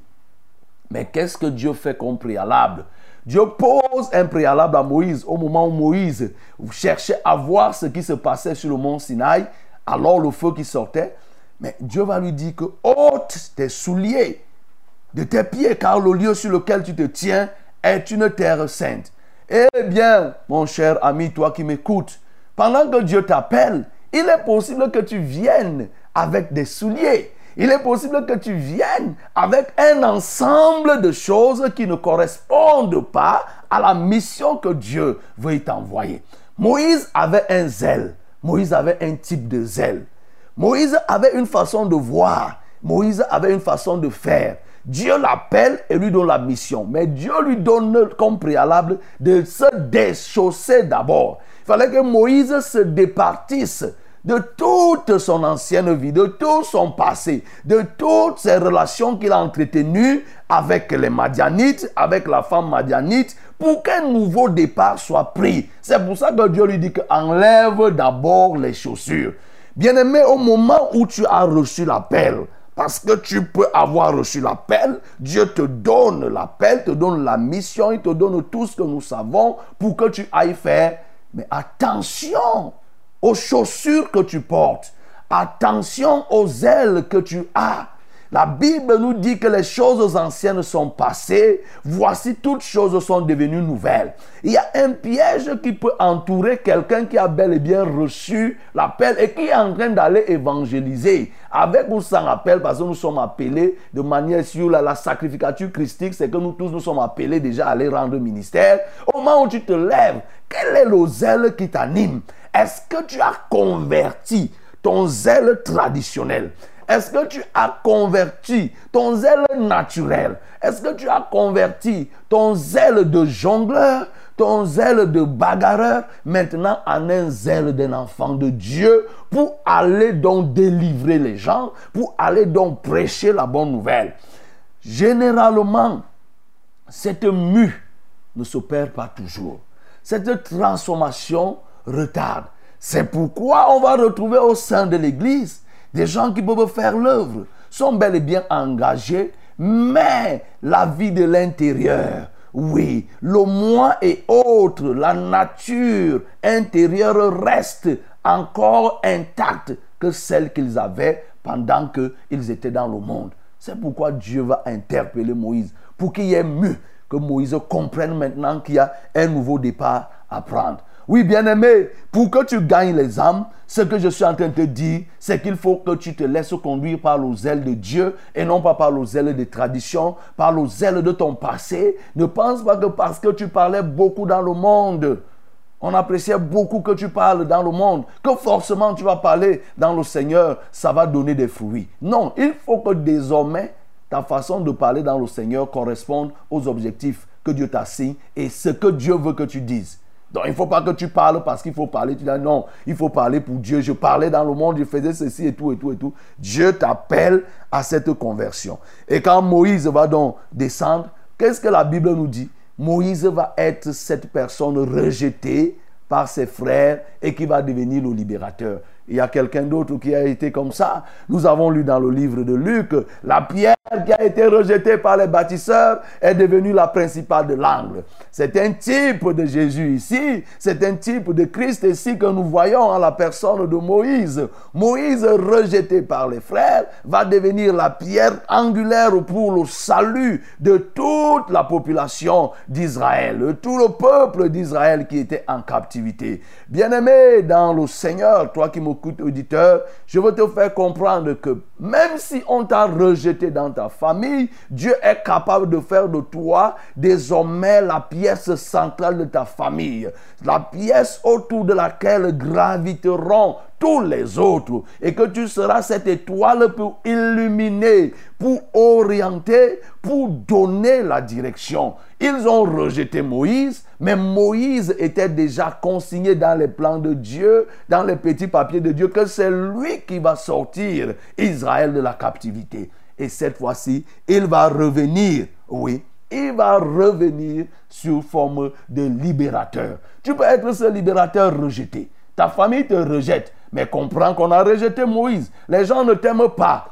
Mais qu'est-ce que Dieu fait comme préalable? Dieu pose un préalable à Moïse au moment où Moïse cherchait à voir ce qui se passait sur le mont Sinaï, alors le feu qui sortait. Mais Dieu va lui dire que ôte tes souliers de tes pieds, car le lieu sur lequel tu te tiens est une terre sainte. Eh bien, mon cher ami, toi qui m'écoutes, pendant que Dieu t'appelle, il est possible que tu viennes avec des souliers. Il est possible que tu viennes avec un ensemble de choses qui ne correspondent pas à la mission que Dieu veut t'envoyer. Moïse avait un zèle. Moïse avait un type de zèle. Moïse avait une façon de voir. Moïse avait une façon de faire. Dieu l'appelle et lui donne la mission. Mais Dieu lui donne comme préalable de se déchausser d'abord. Il fallait que Moïse se départisse de toute son ancienne vie, de tout son passé, de toutes ses relations qu'il a entretenues avec les Madianites, avec la femme Madianite, pour qu'un nouveau départ soit pris. C'est pour ça que Dieu lui dit enlève d'abord les chaussures. Bien-aimé, au moment où tu as reçu l'appel, parce que tu peux avoir reçu l'appel, Dieu te donne l'appel, te donne la mission, il te donne tout ce que nous savons pour que tu ailles faire. Mais attention aux chaussures que tu portes. Attention aux ailes que tu as. La Bible nous dit que les choses anciennes sont passées, voici toutes choses sont devenues nouvelles. Il y a un piège qui peut entourer quelqu'un qui a bel et bien reçu l'appel et qui est en train d'aller évangéliser. Avec ou sans appel, parce que nous sommes appelés de manière sur la, la sacrificature christique, c'est que nous tous nous sommes appelés déjà à aller rendre ministère. Au moment où tu te lèves, quel est le zèle qui t'anime? Est-ce que tu as converti ton zèle traditionnel? Est-ce que tu as converti ton zèle naturel? Est-ce que tu as converti ton zèle de jongleur, ton zèle de bagarreur, maintenant en un zèle d'un enfant de Dieu pour aller donc délivrer les gens, pour aller donc prêcher la bonne nouvelle Généralement, cette mue ne s'opère pas toujours. Cette transformation retarde. C'est pourquoi on va retrouver au sein de l'Église des gens qui peuvent faire l'œuvre, sont bel et bien engagés, mais la vie de l'intérieur, oui, le moi et autre, la nature intérieure reste encore intacte que celle qu'ils avaient pendant qu'ils étaient dans le monde. C'est pourquoi Dieu va interpeller Moïse pour qu'il y ait mieux que Moïse comprenne maintenant qu'il y a un nouveau départ à prendre. Oui, bien-aimé, pour que tu gagnes les âmes, ce que je suis en train de te dire, c'est qu'il faut que tu te laisses conduire par le zèle de Dieu et non pas par le zèle des traditions, par le zèle de ton passé. Ne pense pas que parce que tu parlais beaucoup dans le monde, on appréciait beaucoup que tu parles dans le monde, que forcément tu vas parler dans le Seigneur, ça va donner des fruits. Non, il faut que désormais ta façon de parler dans le Seigneur corresponde aux objectifs que Dieu t'assigne et ce que Dieu veut que tu dises. Donc il ne faut pas que tu parles parce qu'il faut parler. Tu dis non, il faut parler pour Dieu. Je parlais dans le monde, je faisais ceci et tout et tout et tout. Dieu t'appelle à cette conversion. Et quand Moïse va donc descendre, qu'est-ce que la Bible nous dit? Moïse va être cette personne rejetée par ses frères et qui va devenir le libérateur. Il y a quelqu'un d'autre qui a été comme ça? Nous avons lu dans le livre de Luc, la pierre qui a été rejetée par les bâtisseurs est devenue la principale de l'angle. C'est un type de Jésus ici, c'est un type de Christ ici que nous voyons en la personne de Moïse. Moïse, rejeté par les frères, va devenir la pierre angulaire pour le salut de toute la population d'Israël, tout le peuple d'Israël qui était en captivité. Bien-aimé dans le Seigneur, toi qui me auditeur, je veux te faire comprendre que même si on t'a rejeté dans ta famille, Dieu est capable de faire de toi désormais la pièce centrale de ta famille, la pièce autour de laquelle graviteront tous les autres et que tu seras cette étoile pour illuminer, pour orienter, pour donner la direction. Ils ont rejeté Moïse, mais Moïse était déjà consigné dans les plans de Dieu, dans les petits papiers de Dieu, que c'est lui qui va sortir Israël de la captivité. Et cette fois-ci, il va revenir, oui, il va revenir sous forme de libérateur. Tu peux être ce libérateur rejeté. Ta famille te rejette, mais comprends qu'on a rejeté Moïse. Les gens ne t'aiment pas.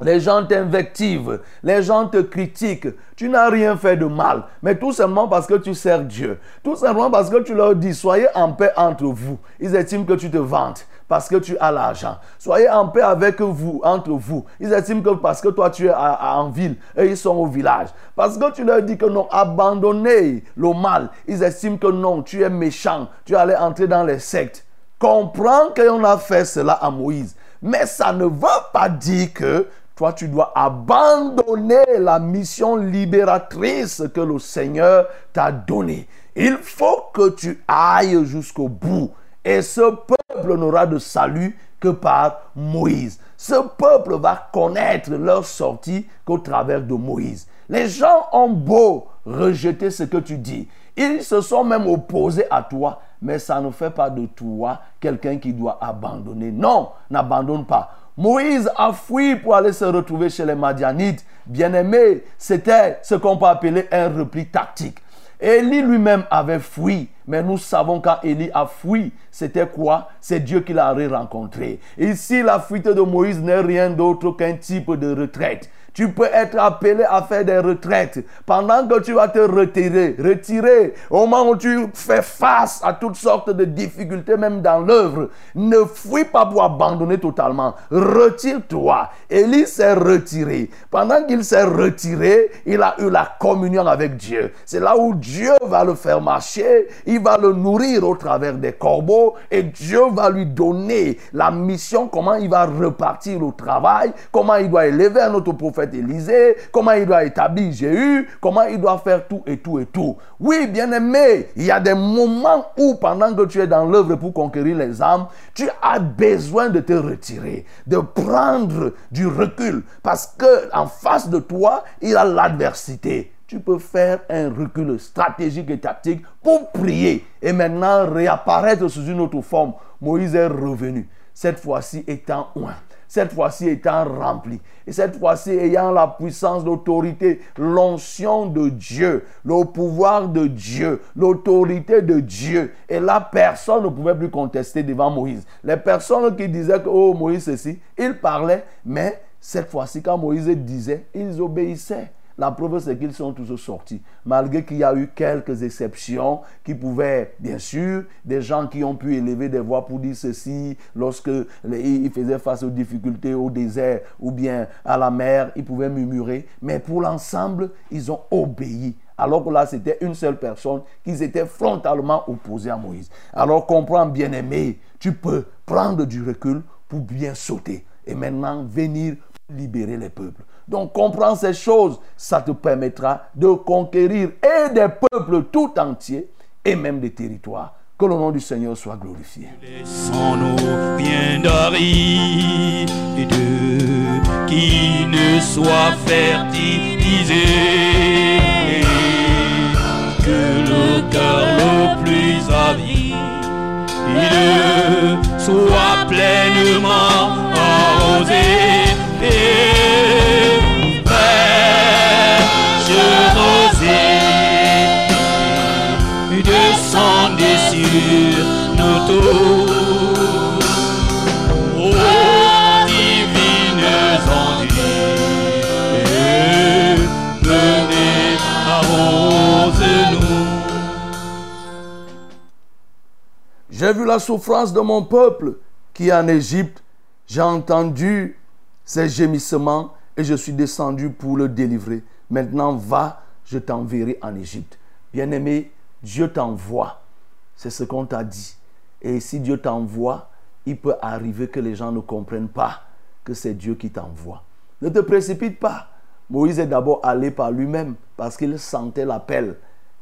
Les gens t'invectivent, les gens te critiquent. Tu n'as rien fait de mal, mais tout simplement parce que tu sers Dieu. Tout simplement parce que tu leur dis, soyez en paix entre vous. Ils estiment que tu te vantes parce que tu as l'argent. Soyez en paix avec vous, entre vous. Ils estiment que parce que toi tu es en ville et ils sont au village. Parce que tu leur dis que non, abandonnez le mal. Ils estiment que non, tu es méchant. Tu allais entrer dans les sectes. Comprends qu'on a fait cela à Moïse. Mais ça ne veut pas dire que toi, tu dois abandonner la mission libératrice que le Seigneur t'a donnée. Il faut que tu ailles jusqu'au bout. Et ce peuple n'aura de salut que par Moïse. Ce peuple va connaître leur sortie qu'au travers de Moïse. Les gens ont beau rejeter ce que tu dis. Ils se sont même opposés à toi, mais ça ne fait pas de toi quelqu'un qui doit abandonner. Non, n'abandonne pas. Moïse a fui pour aller se retrouver chez les Madianites. Bien-aimé, c'était ce qu'on peut appeler un repli tactique. Élie lui-même avait fui, mais nous savons quand Élie a fui, c'était quoi? C'est Dieu qui l'a rencontré. Ici, la fuite de Moïse n'est rien d'autre qu'un type de retraite. Tu peux être appelé à faire des retraites pendant que tu vas te retirer, retirer au moment où tu fais face à toutes sortes de difficultés, même dans l'œuvre. Ne fuis pas pour abandonner totalement. Retire-toi. Élie s'est retiré. Pendant qu'il s'est retiré, il a eu la communion avec Dieu. C'est là où Dieu va le faire marcher. Il va le nourrir au travers des corbeaux et Dieu va lui donner la mission, comment il va repartir au travail, comment il doit élever un autre prophète Élisée, comment il doit établir Jéhu, comment il doit faire tout et tout et tout. Oui, bien aimé, il y a des moments où pendant que tu es dans l'œuvre pour conquérir les âmes, tu as besoin de te retirer, de prendre du recul parce que en face de toi, il y a l'adversité tu peux faire un recul stratégique et tactique pour prier et maintenant réapparaître sous une autre forme. Moïse est revenu, cette fois-ci étant loin cette fois-ci étant rempli, et cette fois-ci ayant la puissance, l'autorité, l'onction de Dieu, le pouvoir de Dieu, l'autorité de Dieu. Et là, personne ne pouvait plus contester devant Moïse. Les personnes qui disaient que, oh, Moïse, ceci, ils parlaient, mais cette fois-ci, quand Moïse disait, ils obéissaient. La preuve, c'est qu'ils sont tous sortis. Malgré qu'il y a eu quelques exceptions qui pouvaient, bien sûr, des gens qui ont pu élever des voix pour dire ceci lorsque ils faisaient face aux difficultés au désert ou bien à la mer, ils pouvaient murmurer. Mais pour l'ensemble, ils ont obéi Alors que là, c'était une seule personne qui s'était frontalement opposée à Moïse. Alors comprends, bien-aimé, tu peux prendre du recul pour bien sauter et maintenant venir libérer les peuples. Donc comprends ces choses, ça te permettra de conquérir et des peuples tout entiers et même des territoires. Que le nom du Seigneur soit glorifié. Laissons-nous rien d'aride qui ne soit fertilisé. Que le cœur le plus avide soit pleinement arrosé. J'ai vu la souffrance de mon peuple qui est en Égypte. J'ai entendu ses gémissements et je suis descendu pour le délivrer. Maintenant, va, je t'enverrai en Égypte. Bien-aimé, Dieu t'envoie. C'est ce qu'on t'a dit. Et si Dieu t'envoie, il peut arriver que les gens ne comprennent pas que c'est Dieu qui t'envoie. Ne te précipite pas. Moïse est d'abord allé par lui-même parce qu'il sentait l'appel.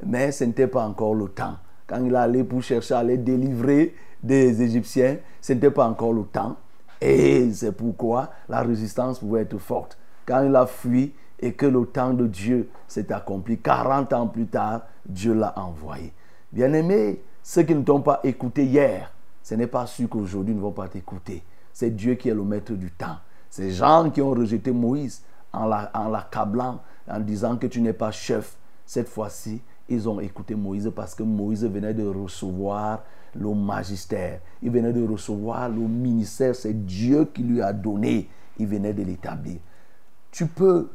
Mais ce n'était pas encore le temps. Quand il allé pour chercher à les délivrer des Égyptiens, ce n'était pas encore le temps. Et c'est pourquoi la résistance pouvait être forte. Quand il a fui et que le temps de Dieu s'est accompli, 40 ans plus tard, Dieu l'a envoyé. Bien-aimés, ceux qui ne t'ont pas écouté hier, ce n'est pas sûr qu'aujourd'hui ne vont pas t'écouter. C'est Dieu qui est le maître du temps. Ces gens qui ont rejeté Moïse en l'accablant, en disant que tu n'es pas chef, cette fois-ci, ils ont écouté Moïse parce que Moïse venait de recevoir le magistère. Il venait de recevoir le ministère. C'est Dieu qui lui a donné. Il venait de l'établir. Tu peux,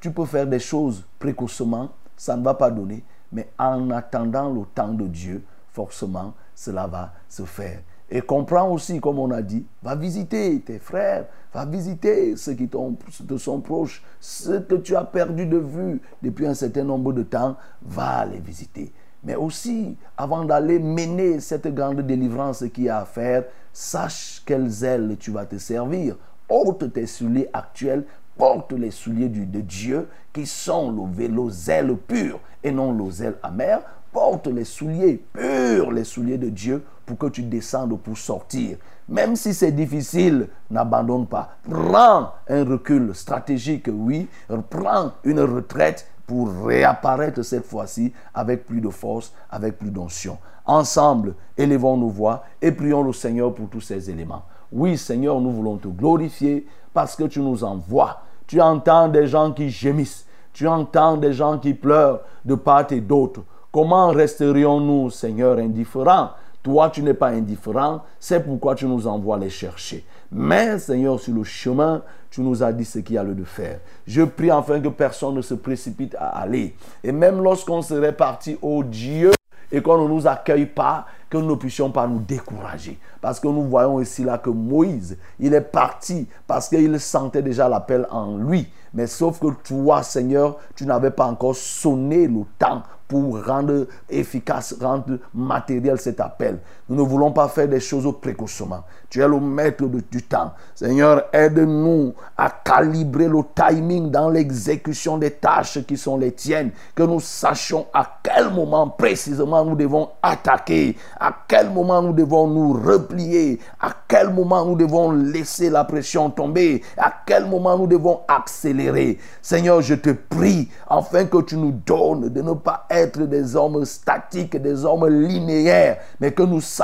tu peux faire des choses précocement, ça ne va pas donner. Mais en attendant le temps de Dieu, forcément, cela va se faire. Et comprends aussi, comme on a dit, va visiter tes frères, va visiter ceux qui te sont proches, ceux que tu as perdu de vue depuis un certain nombre de temps, va les visiter. Mais aussi, avant d'aller mener cette grande délivrance qui a à faire, sache quelles ailes tu vas te servir. Ôte tes souliers actuels, porte les souliers de Dieu qui sont le, les ailes pures et non les ailes amères. Porte les souliers purs, les souliers de Dieu pour que tu descendes pour sortir. Même si c'est difficile, n'abandonne pas. Prends un recul stratégique, oui. Prends une retraite pour réapparaître cette fois-ci avec plus de force, avec plus d'onction. Ensemble, élevons nos voix et prions le Seigneur pour tous ces éléments. Oui, Seigneur, nous voulons te glorifier parce que tu nous envoies. Tu entends des gens qui gémissent. Tu entends des gens qui pleurent de part et d'autre. Comment resterions-nous, Seigneur, indifférents? Toi, tu n'es pas indifférent, c'est pourquoi tu nous envoies les chercher. Mais, Seigneur, sur le chemin, tu nous as dit ce qu'il y a lieu de faire. Je prie enfin que personne ne se précipite à aller. Et même lorsqu'on serait parti au Dieu et qu'on ne nous accueille pas, que nous ne puissions pas nous décourager. Parce que nous voyons ici là que Moïse, il est parti parce qu'il sentait déjà l'appel en lui. Mais sauf que toi, Seigneur, tu n'avais pas encore sonné le temps pour rendre efficace, rendre matériel cet appel. Nous ne voulons pas faire des choses précocement. Tu es le maître du temps. Seigneur, aide-nous à calibrer le timing dans l'exécution des tâches qui sont les tiennes. Que nous sachions à quel moment précisément nous devons attaquer, à quel moment nous devons nous replier, à quel moment nous devons laisser la pression tomber, à quel moment nous devons accélérer. Seigneur, je te prie afin que tu nous donnes de ne pas être des hommes statiques, des hommes linéaires, mais que nous sachions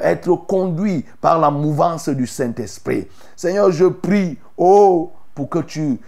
être conduits par la mouvance du Saint-Esprit. Seigneur, je prie, oh, pour que tu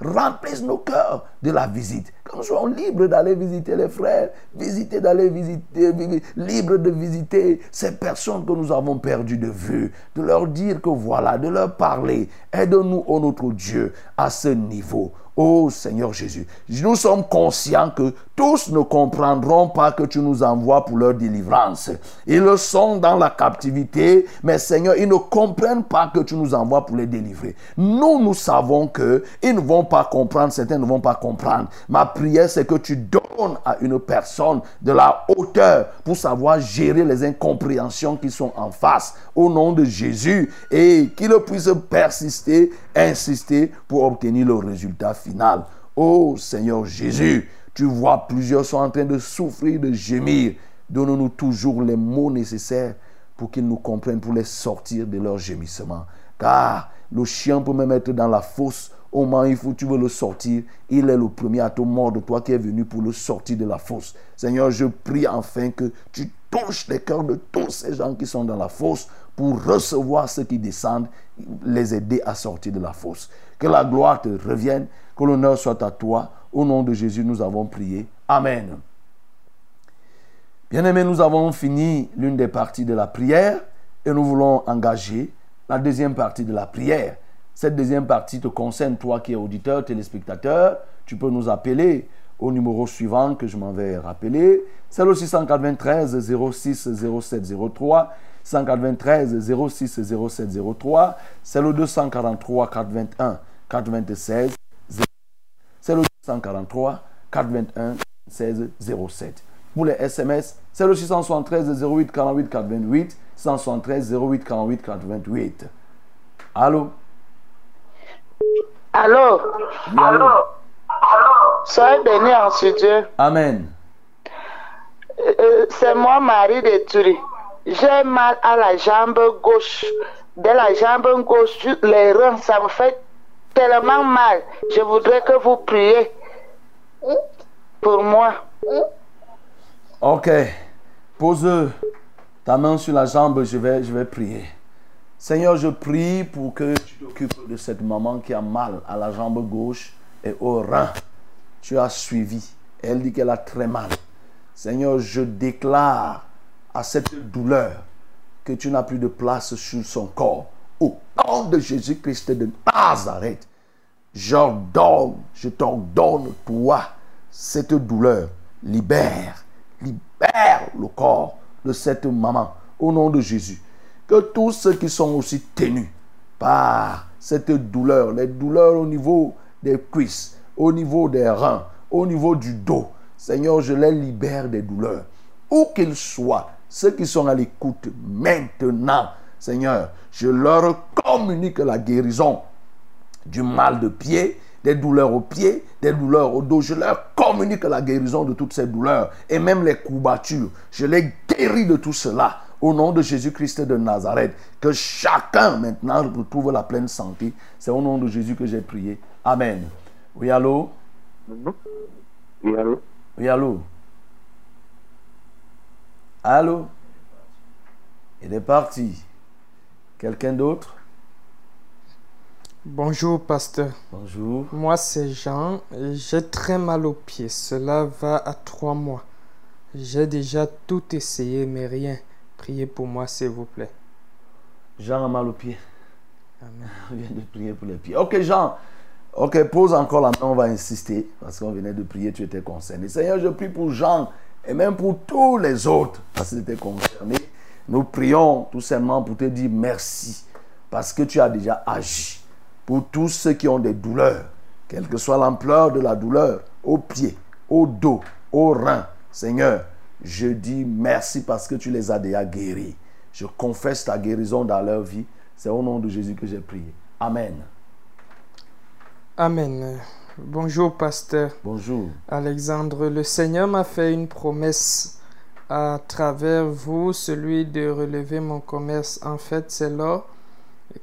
remplisses nos cœurs de la visite. Que nous soyons libres d'aller visiter les frères, visiter, d'aller visiter, libres de visiter ces personnes que nous avons perdues de vue, de leur dire que voilà, de leur parler. Aide-nous, oh notre Dieu, à ce niveau. Oh Seigneur Jésus, nous sommes conscients que tous ne comprendront pas que tu nous envoies pour leur délivrance. Ils sont dans la captivité, mais Seigneur, ils ne comprennent pas que tu nous envoies pour les délivrer. Nous, nous savons que ils ne vont pas comprendre, certains ne vont pas comprendre. Ma prière, c'est que tu donnes à une personne de la hauteur pour savoir gérer les incompréhensions qui sont en face au nom de Jésus et qu'il puisse persister, insister pour obtenir le résultat final. Oh Seigneur Jésus, tu vois, plusieurs sont en train de souffrir, de gémir. Donne-nous toujours les mots nécessaires pour qu'ils nous comprennent, pour les sortir de leur gémissement. Car le chien peut même être dans la fosse. Au moment où il faut, tu veux le sortir. Il est le premier à te mordre, toi qui es venu pour le sortir de la fosse. Seigneur, je prie enfin que tu touches les cœurs de tous ces gens qui sont dans la fosse pour recevoir ceux qui descendent, les aider à sortir de la fosse. Que la gloire te revienne, que l'honneur soit à toi. Au nom de Jésus, nous avons prié. Amen. Bien-aimés, nous avons fini l'une des parties de la prière et nous voulons engager la deuxième partie de la prière. Cette deuxième partie te concerne, toi qui es auditeur, téléspectateur. Tu peux nous appeler au numéro suivant que je m'en vais rappeler. C'est le 693 06 07 03. 193 06 07 03. C'est le 243 421 426 c'est le 243 421 16 07. Pour les SMS, c'est le 673 08 48 428, 173 08 48 428. Allô? Allô? Oui, allô? Soyez béni en ce Dieu. Amen. Euh, c'est moi, Marie de Turi. J'ai mal à la jambe gauche. De la jambe gauche, les reins, ça me fait tellement mal. Je voudrais que vous priez pour moi. Ok. Pose ta main sur la jambe, je vais, je vais prier. Seigneur, je prie pour que tu t'occupes de cette maman qui a mal à la jambe gauche et au rein. Tu as suivi. Elle dit qu'elle a très mal. Seigneur, je déclare à cette douleur que tu n'as plus de place sur son corps. Au nom de Jésus-Christ de Nazareth, j'ordonne, je t'ordonne, toi, cette douleur, libère, libère le corps de cette maman, au nom de Jésus. Que tous ceux qui sont aussi tenus par cette douleur, les douleurs au niveau des cuisses, au niveau des reins, au niveau du dos, Seigneur, je les libère des douleurs. Où qu'ils soient, ceux qui sont à l'écoute maintenant, Seigneur, je leur communique la guérison du mal de pied, des douleurs aux pieds, des douleurs au dos. Je leur communique la guérison de toutes ces douleurs et même les courbatures. Je les guéris de tout cela au nom de Jésus-Christ de Nazareth. Que chacun maintenant retrouve la pleine santé. C'est au nom de Jésus que j'ai prié. Amen. Oui, allô? Oui, allô? Oui, allô? Allô? Il est parti. Quelqu'un d'autre? Bonjour, pasteur. Bonjour. Moi, c'est Jean. J'ai très mal aux pieds. Cela va à trois mois. J'ai déjà tout essayé, mais rien. Priez pour moi, s'il vous plaît. Jean a mal aux pieds. Amen. On vient de prier pour les pieds. Ok, Jean. Ok, pose encore la main, on va insister. Parce qu'on venait de prier, tu étais concerné. Seigneur, je prie pour Jean et même pour tous les autres. Parce que tu étais concerné. Nous prions tout simplement pour te dire merci. Parce que tu as déjà agi. Pour tous ceux qui ont des douleurs, quelle que soit l'ampleur de la douleur, au pied, au dos, au rein. Seigneur, je dis merci parce que tu les as déjà guéris. Je confesse ta guérison dans leur vie. C'est au nom de Jésus que j'ai prié. Amen. Amen. Bonjour, pasteur. Bonjour. Alexandre, le Seigneur m'a fait une promesse à travers vous, celui de relever mon commerce. En fait, c'est lors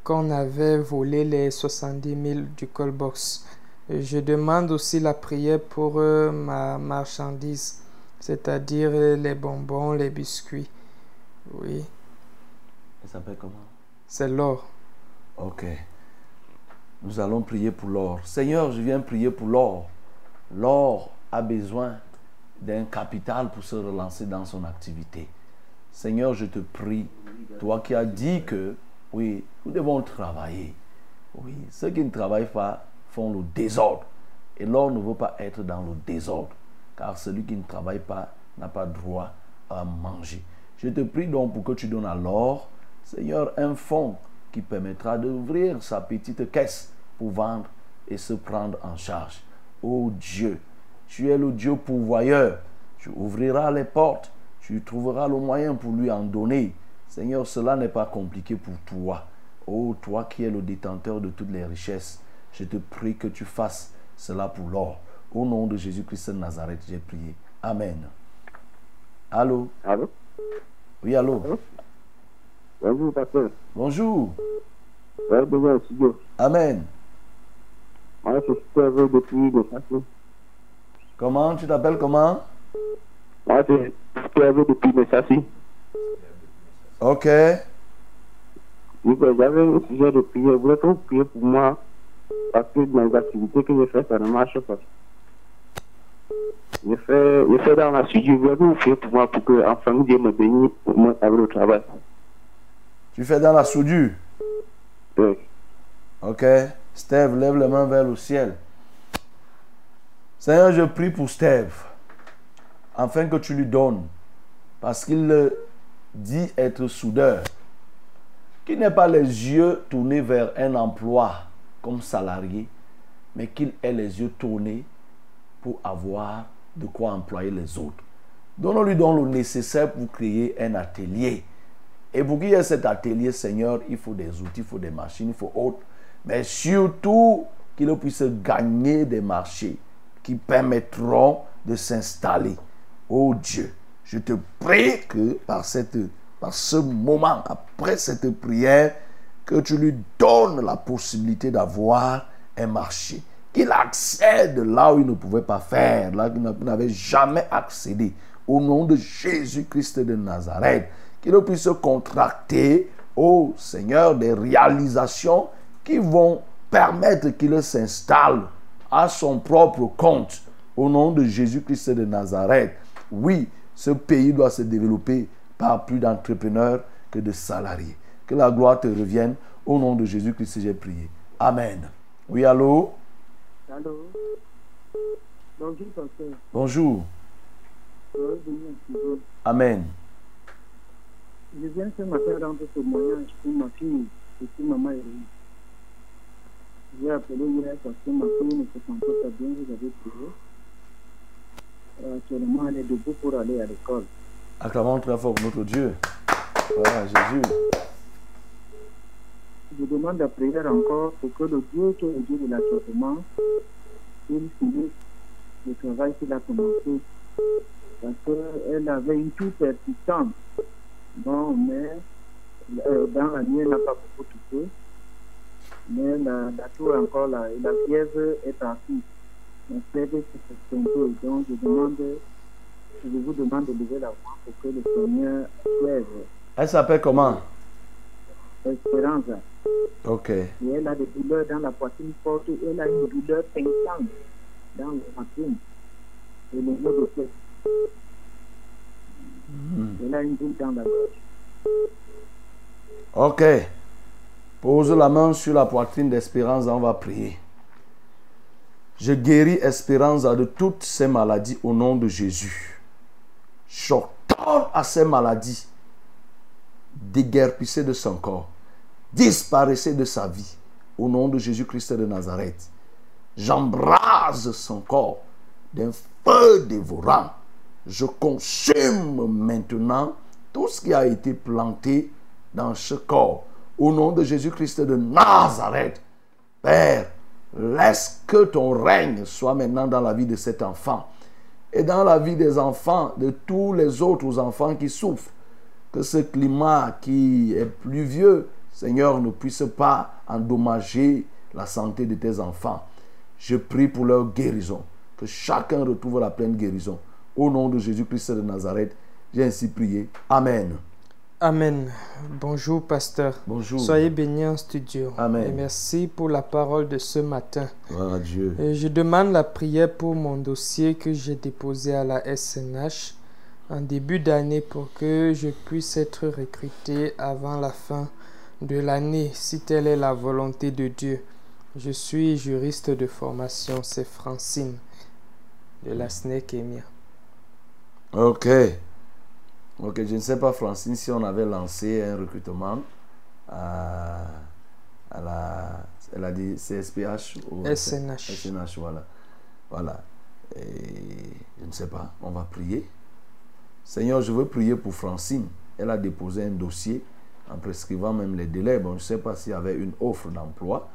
qu'on avait volé les 70 000 du Colbox. Je demande aussi la prière pour euh, ma marchandise, c'est-à-dire euh, les bonbons, les biscuits. Oui, Ça s'appelle comment? C'est l'or. Ok. Nous allons prier pour l'or. Seigneur, je viens prier pour l'or. L'or a besoin d'un capital pour se relancer dans son activité. Seigneur, je te prie, toi qui as dit que, oui, nous devons travailler. Oui, ceux qui ne travaillent pas font le désordre. Et l'or ne veut pas être dans le désordre, car celui qui ne travaille pas n'a pas droit à manger. Je te prie donc pour que tu donnes à l'or, Seigneur, un fonds qui permettra d'ouvrir sa petite caisse pour vendre et se prendre en charge. Oh Dieu, tu es le Dieu pourvoyeur. Tu ouvriras les portes, tu trouveras le moyen pour lui en donner. Seigneur, cela n'est pas compliqué pour toi. Oh, toi qui es le détenteur de toutes les richesses, je te prie que tu fasses cela pour l'or. Au nom de Jésus-Christ de Nazareth, j'ai prié. Amen. Allô? Allô? Oui, allô? Bonjour, pasteur. Bonjour. Bonjour, au studio. Amen. Moi, je suis serveur depuis le. Comment? Tu t'appelles comment? Moi, je suis serveur depuis le passé. Ok. Euh, j'avais un sujet de prière. Vous priez pour moi parce que dans les activités que je fais, ça ne marche pas. Je fais, je fais dans la studio. Je voulais vous priez pour moi pour que, enfin, Dieu me bénisse pour moi avec le travail. Tu fais dans la soudure? Oui. Ok. Steve, lève les mains vers le ciel. Seigneur, je prie pour Steve. Afin que tu lui donnes. Parce qu'il dit être soudeur. Qu'il n'ait pas les yeux tournés vers un emploi comme salarié. Mais qu'il ait les yeux tournés pour avoir de quoi employer les autres. Donnons-lui donc le nécessaire pour créer un atelier. Et pour qu'il y ait cet atelier, Seigneur, il faut des outils, il faut des machines, il faut autres. Mais surtout qu'il puisse gagner des marchés permettront de s'installer. Oh Dieu, je te prie que par, cette, par ce moment, après cette prière, que tu lui donnes la possibilité d'avoir un marché. Qu'il accède là où il ne pouvait pas faire, là où il n'avait jamais accédé. Au nom de Jésus-Christ de Nazareth qu'il puisse contracter, au Seigneur, des réalisations qui vont permettre qu'il s'installe à son propre compte. Au nom de Jésus-Christ de Nazareth, oui, ce pays doit se développer par plus d'entrepreneurs que de salariés. Que la gloire te revienne. Au nom de Jésus-Christ, j'ai prié. Amen. Oui, allô? Allô? Bonjour, pasteur. Bonjour. Amen. Je viens ce matin rendre témoignage pour ma fille et pour maman Héroïne. J'ai appelé hier parce que ma fille ne se sent pas bien, vous avez. Euh, Actuellement, elle est debout pour aller à l'école. Acclamons très fort notre Dieu. Voilà, Jésus. Je demande la prière encore pour que le Dieu qui est le Dieu de l'achèvement, il finisse le travail qu'il a commencé. Parce qu'elle avait une toux persistante. Bon, mais euh, dans la nuit, elle n'a pas beaucoup touché. Mais la, la est encore là. Et la fièvre est partie. La fièvre c'est un peu. Donc, je demande, je vous demande de lever la voix pour que le Seigneur soive. Elle s'appelle comment? Espérance. Ok. Et elle a des douleurs dans la poitrine forte. Et elle a une douleur pinçante dans la poitrine. Et le mot de tête. Elle a une boule dans la gorge. Ok. Pose la main sur la poitrine d'Espérance, on va prier. Je guéris Espérance de toutes ces maladies au nom de Jésus. J'ordonne à ces maladies déguerpissez de son corps, disparaissez de sa vie au nom de Jésus-Christ de Nazareth. J'embrase son corps d'un feu dévorant. Je consume maintenant tout ce qui a été planté dans ce corps. Au nom de Jésus-Christ de Nazareth, Père, laisse que ton règne soit maintenant dans la vie de cet enfant et dans la vie des enfants, de tous les autres enfants qui souffrent. Que ce climat qui est pluvieux, Seigneur, ne puisse pas endommager la santé de tes enfants. Je prie pour leur guérison. Que chacun retrouve la pleine guérison. Au nom de Jésus-Christ de Nazareth, j'ai ainsi prié. Amen. Amen. Bonjour, pasteur. Bonjour. Soyez bénis en studio. Amen. Et merci pour la parole de ce matin. Gloire à Dieu. Et je demande la prière pour mon dossier que j'ai déposé à la SNH en début d'année pour que je puisse être recruté avant la fin de l'année, si telle est la volonté de Dieu. Je suis juriste de formation, c'est Francine de la SNEC EMIA. Ok. Ok, je ne sais pas, Francine, si on avait lancé un recrutement à, à la. Elle a dit CSPH ou SNH. SNH, voilà. Voilà. Et je ne sais pas, on va prier. Seigneur, je veux prier pour Francine. Elle a déposé un dossier en prescrivant même les délais. Bon, je ne sais pas s'il y avait une offre d'emploi,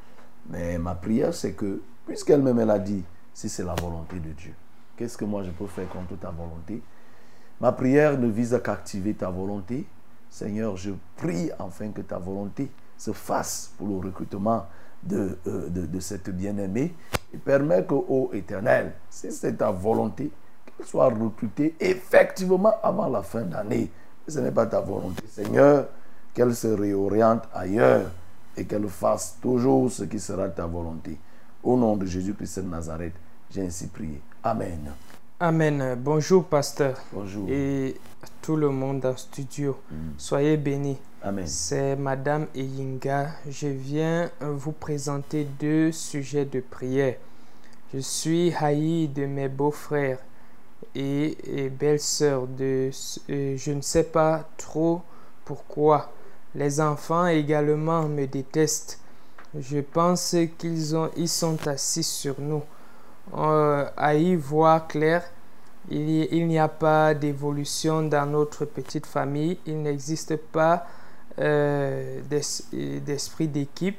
mais ma prière, c'est que, puisqu'elle-même, elle a dit, si c'est la volonté de Dieu, qu'est-ce que moi je peux faire contre ta volonté? Ma prière ne vise qu'à activer ta volonté. Seigneur, je prie enfin que ta volonté se fasse pour le recrutement de, euh, cette bien-aimée et permet que, ô éternel, si c'est ta volonté, qu'elle soit recrutée effectivement avant la fin d'année. Ce n'est pas ta volonté, Seigneur, qu'elle se réoriente ailleurs et qu'elle fasse toujours ce qui sera ta volonté. Au nom de Jésus-Christ de Nazareth, j'ai ainsi prié. Amen. Amen. Bonjour, pasteur. Bonjour. Et tout le monde en studio. Soyez bénis. Amen. C'est Madame Eyinga. Je viens vous présenter deux sujets de prière. Je suis haï de mes beaux-frères et, et belles-sœurs. De, euh, je ne sais pas trop pourquoi. Les enfants également me détestent. Je pense qu'ils ont, ils sont assis sur nous. Euh, à y voir clair, il il n'y a pas d'évolution dans notre petite famille. Il n'existe pas euh, d'esprit d'équipe.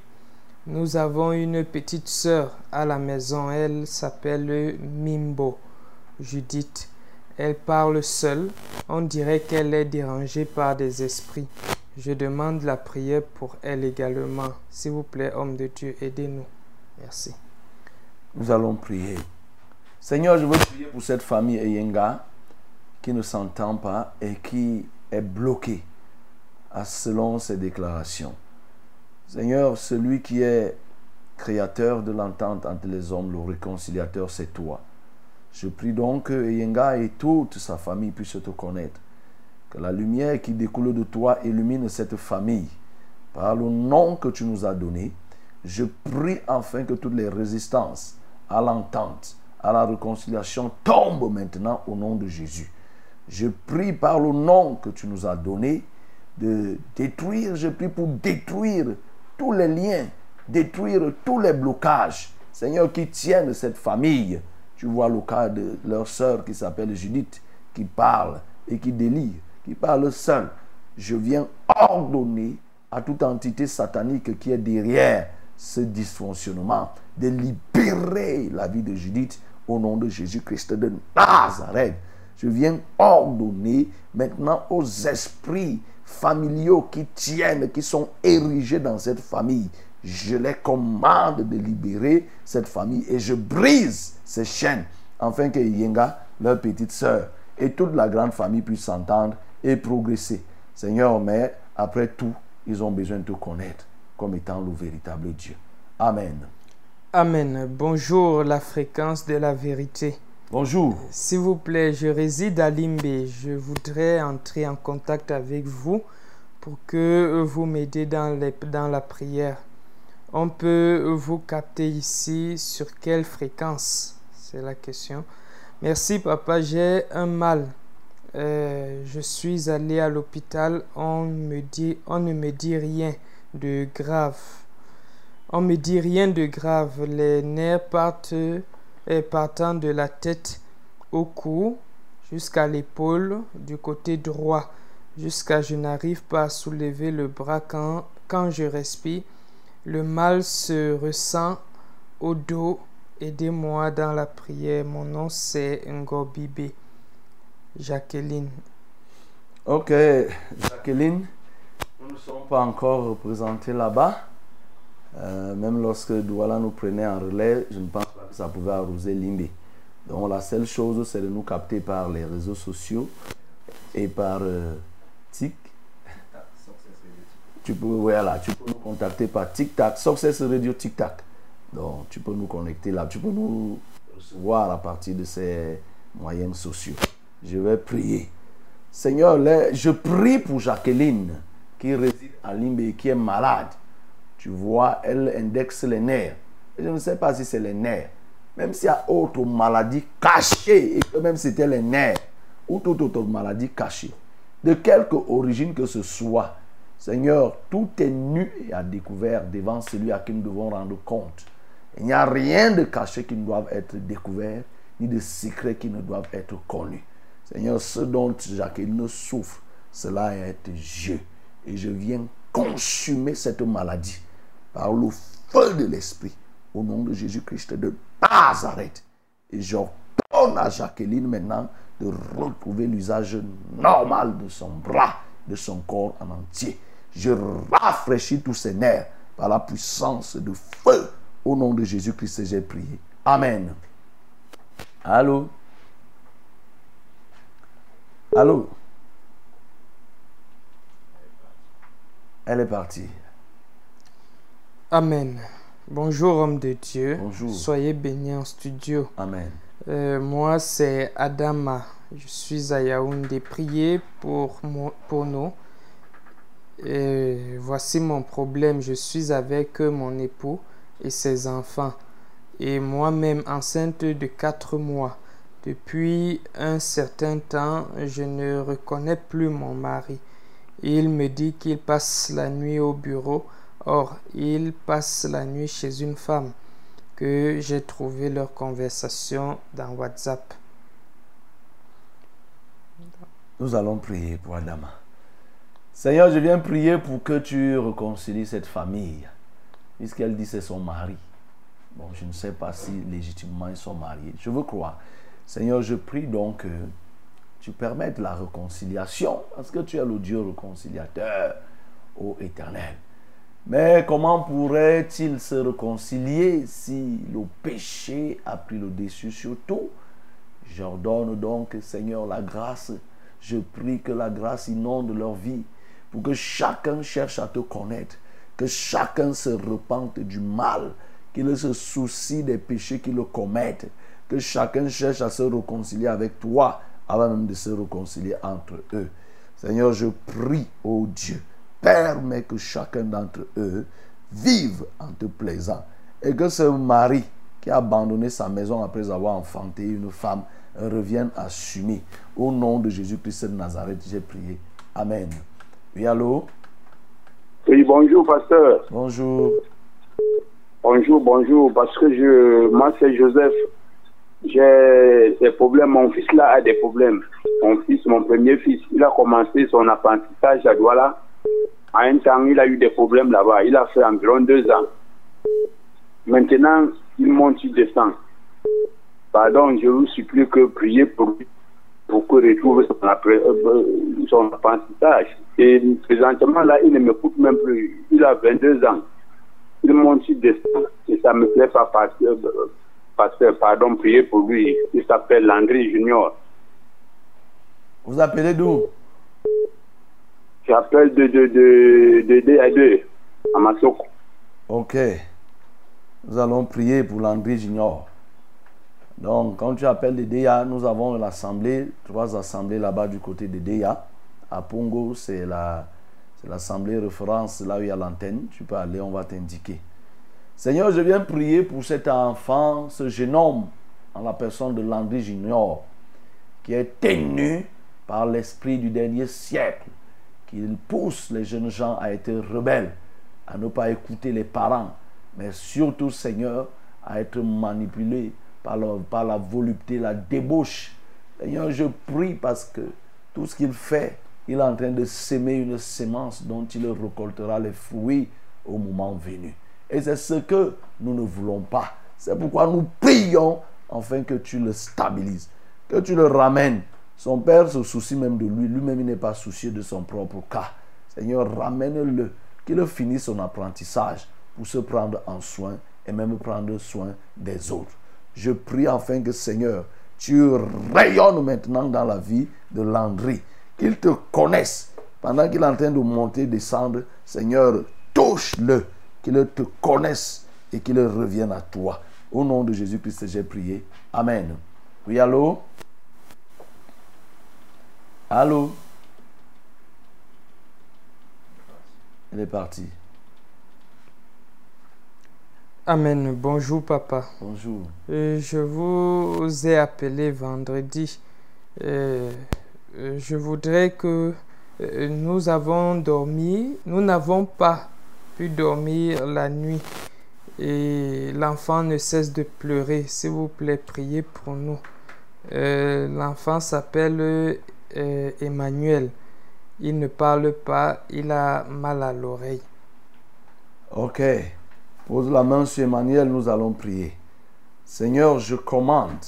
Nous avons une petite sœur à la maison. Elle s'appelle Mimbo, Judith. Elle parle seule. On dirait qu'elle est dérangée par des esprits. Je demande la prière pour elle également. S'il vous plaît, homme de Dieu, aidez-nous. Merci. Nous allons prier. Seigneur, je veux prier pour cette famille Eyenga qui ne s'entend pas et qui est bloquée selon ses déclarations. Seigneur, celui qui est créateur de l'entente entre les hommes, le réconciliateur, c'est toi. Je prie donc que Eyenga et toute sa famille puissent te connaître. Que la lumière qui découle de toi illumine cette famille. Par le nom que tu nous as donné, je prie enfin que toutes les résistances à l'entente, à la réconciliation tombent maintenant au nom de Jésus. Je prie par le nom que tu nous as donné de détruire, je prie pour détruire tous les liens, détruire tous les blocages, Seigneur, qui tiennent cette famille. Tu vois le cas de leur sœur qui s'appelle Judith, qui parle et qui délire, qui parle seule. Je viens ordonner à toute entité satanique qui est derrière ce dysfonctionnement de libérer la vie de Judith au nom de Jésus-Christ de Nazareth. Je viens ordonner maintenant aux esprits familiaux qui tiennent, qui sont érigés dans cette famille. Je les commande de libérer cette famille et je brise ces chaînes afin que Yenga, leur petite sœur, et toute la grande famille puissent s'entendre et progresser. Seigneur, mais après tout, ils ont besoin de te connaître comme étant le véritable Dieu. Amen. Amen. Bonjour, la fréquence de la vérité. Bonjour. S'il vous plaît, je réside à Limbé. Je voudrais entrer en contact avec vous pour que vous m'aidiez dans, les- dans la prière. On peut vous capter ici sur quelle fréquence? C'est la question. Merci papa, j'ai un mal. Euh, je suis allé à l'hôpital, on me dit, on ne me dit rien de grave. On me dit rien de grave. Les nerfs partent partant de la tête au cou jusqu'à l'épaule du côté droit, jusqu'à je n'arrive pas à soulever le bras quand, quand je respire. Le mal se ressent au dos. Aidez-moi dans la prière. Mon nom c'est Ngobibe. Jacqueline. Ok, Jacqueline, nous ne sommes pas encore représentés là-bas. Euh, même lorsque Douala nous prenait en relais, je ne pense pas que ça pouvait arroser Limbe. Donc la seule chose, c'est de nous capter par les réseaux sociaux et par euh, Tic. Tu peux, voilà, tu peux nous contacter par TikTok, Success Radio TikTok. Donc tu peux nous connecter là, tu peux nous recevoir à partir de ces moyens sociaux. Je vais prier. Seigneur, je prie pour Jacqueline qui réside à Limbe et qui est malade. Tu vois, elle indexe les nerfs. Je ne sais pas si c'est les nerfs. Même s'il y a autre maladie cachée, et que même c'était les nerfs, ou toute autre maladie cachée, de quelque origine que ce soit, Seigneur, tout est nu et à découvert devant celui à qui nous devons rendre compte. Il n'y a rien de caché qui ne doit être découvert, ni de secret qui ne doivent être connus. Seigneur, ce dont Jacqueline souffre, cela est Dieu. Et je viens consumer cette maladie par le feu de l'Esprit au nom de Jésus-Christ de Nazareth. Et j'ordonne à Jacqueline maintenant de retrouver l'usage normal de son bras, de son corps en entier. Je rafraîchis tous ses nerfs par la puissance de feu. Au nom de Jésus-Christ, j'ai prié. Amen. Allô? Allô? Elle est partie. Amen. Bonjour homme de Dieu. Bonjour. Soyez bénis en studio. Amen. Euh, moi, c'est Adama. Je suis à Yaoundé. Priez pour, moi, pour nous. Et voici mon problème. Je suis avec mon époux et ses enfants. Et moi-même enceinte de 4 mois. Depuis un certain temps, je ne reconnais plus mon mari. Il me dit qu'il passe la nuit au bureau. Or, il passe la nuit chez une femme que j'ai trouvé leur conversation dans WhatsApp. Nous allons prier pour Adama. Seigneur, je viens prier pour que tu réconcilies cette famille. Puisqu'elle dit c'est son mari. Bon, je ne sais pas si légitimement ils sont mariés. Je veux croire. Seigneur, je prie donc que tu permettes la réconciliation. Parce que tu es le Dieu réconciliateur, ô éternel. Mais comment pourrait-il se réconcilier si le péché a pris le dessus sur tout? J'ordonne donc, Seigneur, la grâce. Je prie que la grâce inonde leur vie pour que chacun cherche à te connaître, que chacun se repente du mal, qu'il se soucie des péchés qu'ils commettent, que chacun cherche à se réconcilier avec toi avant même de se réconcilier entre eux. Seigneur, je prie, ô Dieu, permets que chacun d'entre eux vive en te plaisant et que ce mari qui a abandonné sa maison après avoir enfanté une femme revienne assumé. Au nom de Jésus-Christ de Nazareth, j'ai prié. Amen. Oui, allô? Oui, bonjour, pasteur. Bonjour. Bonjour, bonjour, parce que je, moi c'est Joseph. J'ai des problèmes. Mon fils là a des problèmes. Mon fils, mon premier fils, il a commencé son apprentissage à Douala. À un temps, il a eu des problèmes là-bas. Il a fait environ deux ans. Maintenant, il monte, il descend. Pardon, je vous supplie que priez pour lui, pour qu'il retrouve son, après, euh, son apprentissage. Et présentement, là, il ne m'écoute même plus. Il a 22 ans. Il monte, il descend. Et ça ne me plaît pas parce pasteur, pardon, priez pour lui. Il s'appelle Landry Junior. Vous appelez d'où? J'appelle de, de, de, de D à 2 à Masoko. Ok. Nous allons prier pour Landry Junior. Donc, quand tu appelles de DEA, nous avons l'assemblée, trois assemblées là-bas du côté de DEA. À Pongo, c'est l'assemblée référence, là où il y a l'antenne. Tu peux aller, on va t'indiquer. Seigneur, je viens prier pour cet enfant, ce jeune homme, en la personne de Landry Junior, qui est tenu par l'esprit du dernier siècle, qui pousse les jeunes gens à être rebelles, à ne pas écouter les parents, mais surtout, Seigneur, à être manipulés par, la volupté, la débauche. Seigneur, je prie parce que tout ce qu'il fait, il est en train de s'aimer une sémence dont il récoltera les fruits au moment venu. Et c'est ce que nous ne voulons pas. C'est pourquoi nous prions afin que tu le stabilises, que tu le ramènes. Son père se soucie même de lui. Lui-même, il n'est pas soucieux de son propre cas. Seigneur, ramène-le, qu'il finisse son apprentissage pour se prendre en soin et même prendre soin des autres. Je prie afin que, Seigneur, tu rayonnes maintenant dans la vie de Landry. Qu'il te connaisse pendant qu'il est en train de monter, descendre. Seigneur, touche-le, qu'il te connaisse et qu'il revienne à toi. Au nom de Jésus-Christ, j'ai prié. Amen. Oui, allô? Allô? Elle est partie. Amen. Bonjour, papa. Bonjour. Euh, je vous ai appelé vendredi. Euh, euh, je voudrais que nous avons dormi, nous n'avons pas pu dormir la nuit et l'enfant ne cesse de pleurer. S'il vous plaît, priez pour nous. L'enfant s'appelle euh, Emmanuel. Il ne parle pas, il a mal à l'oreille. Ok. Pose la main sur Emmanuel, nous allons prier. Seigneur, je commande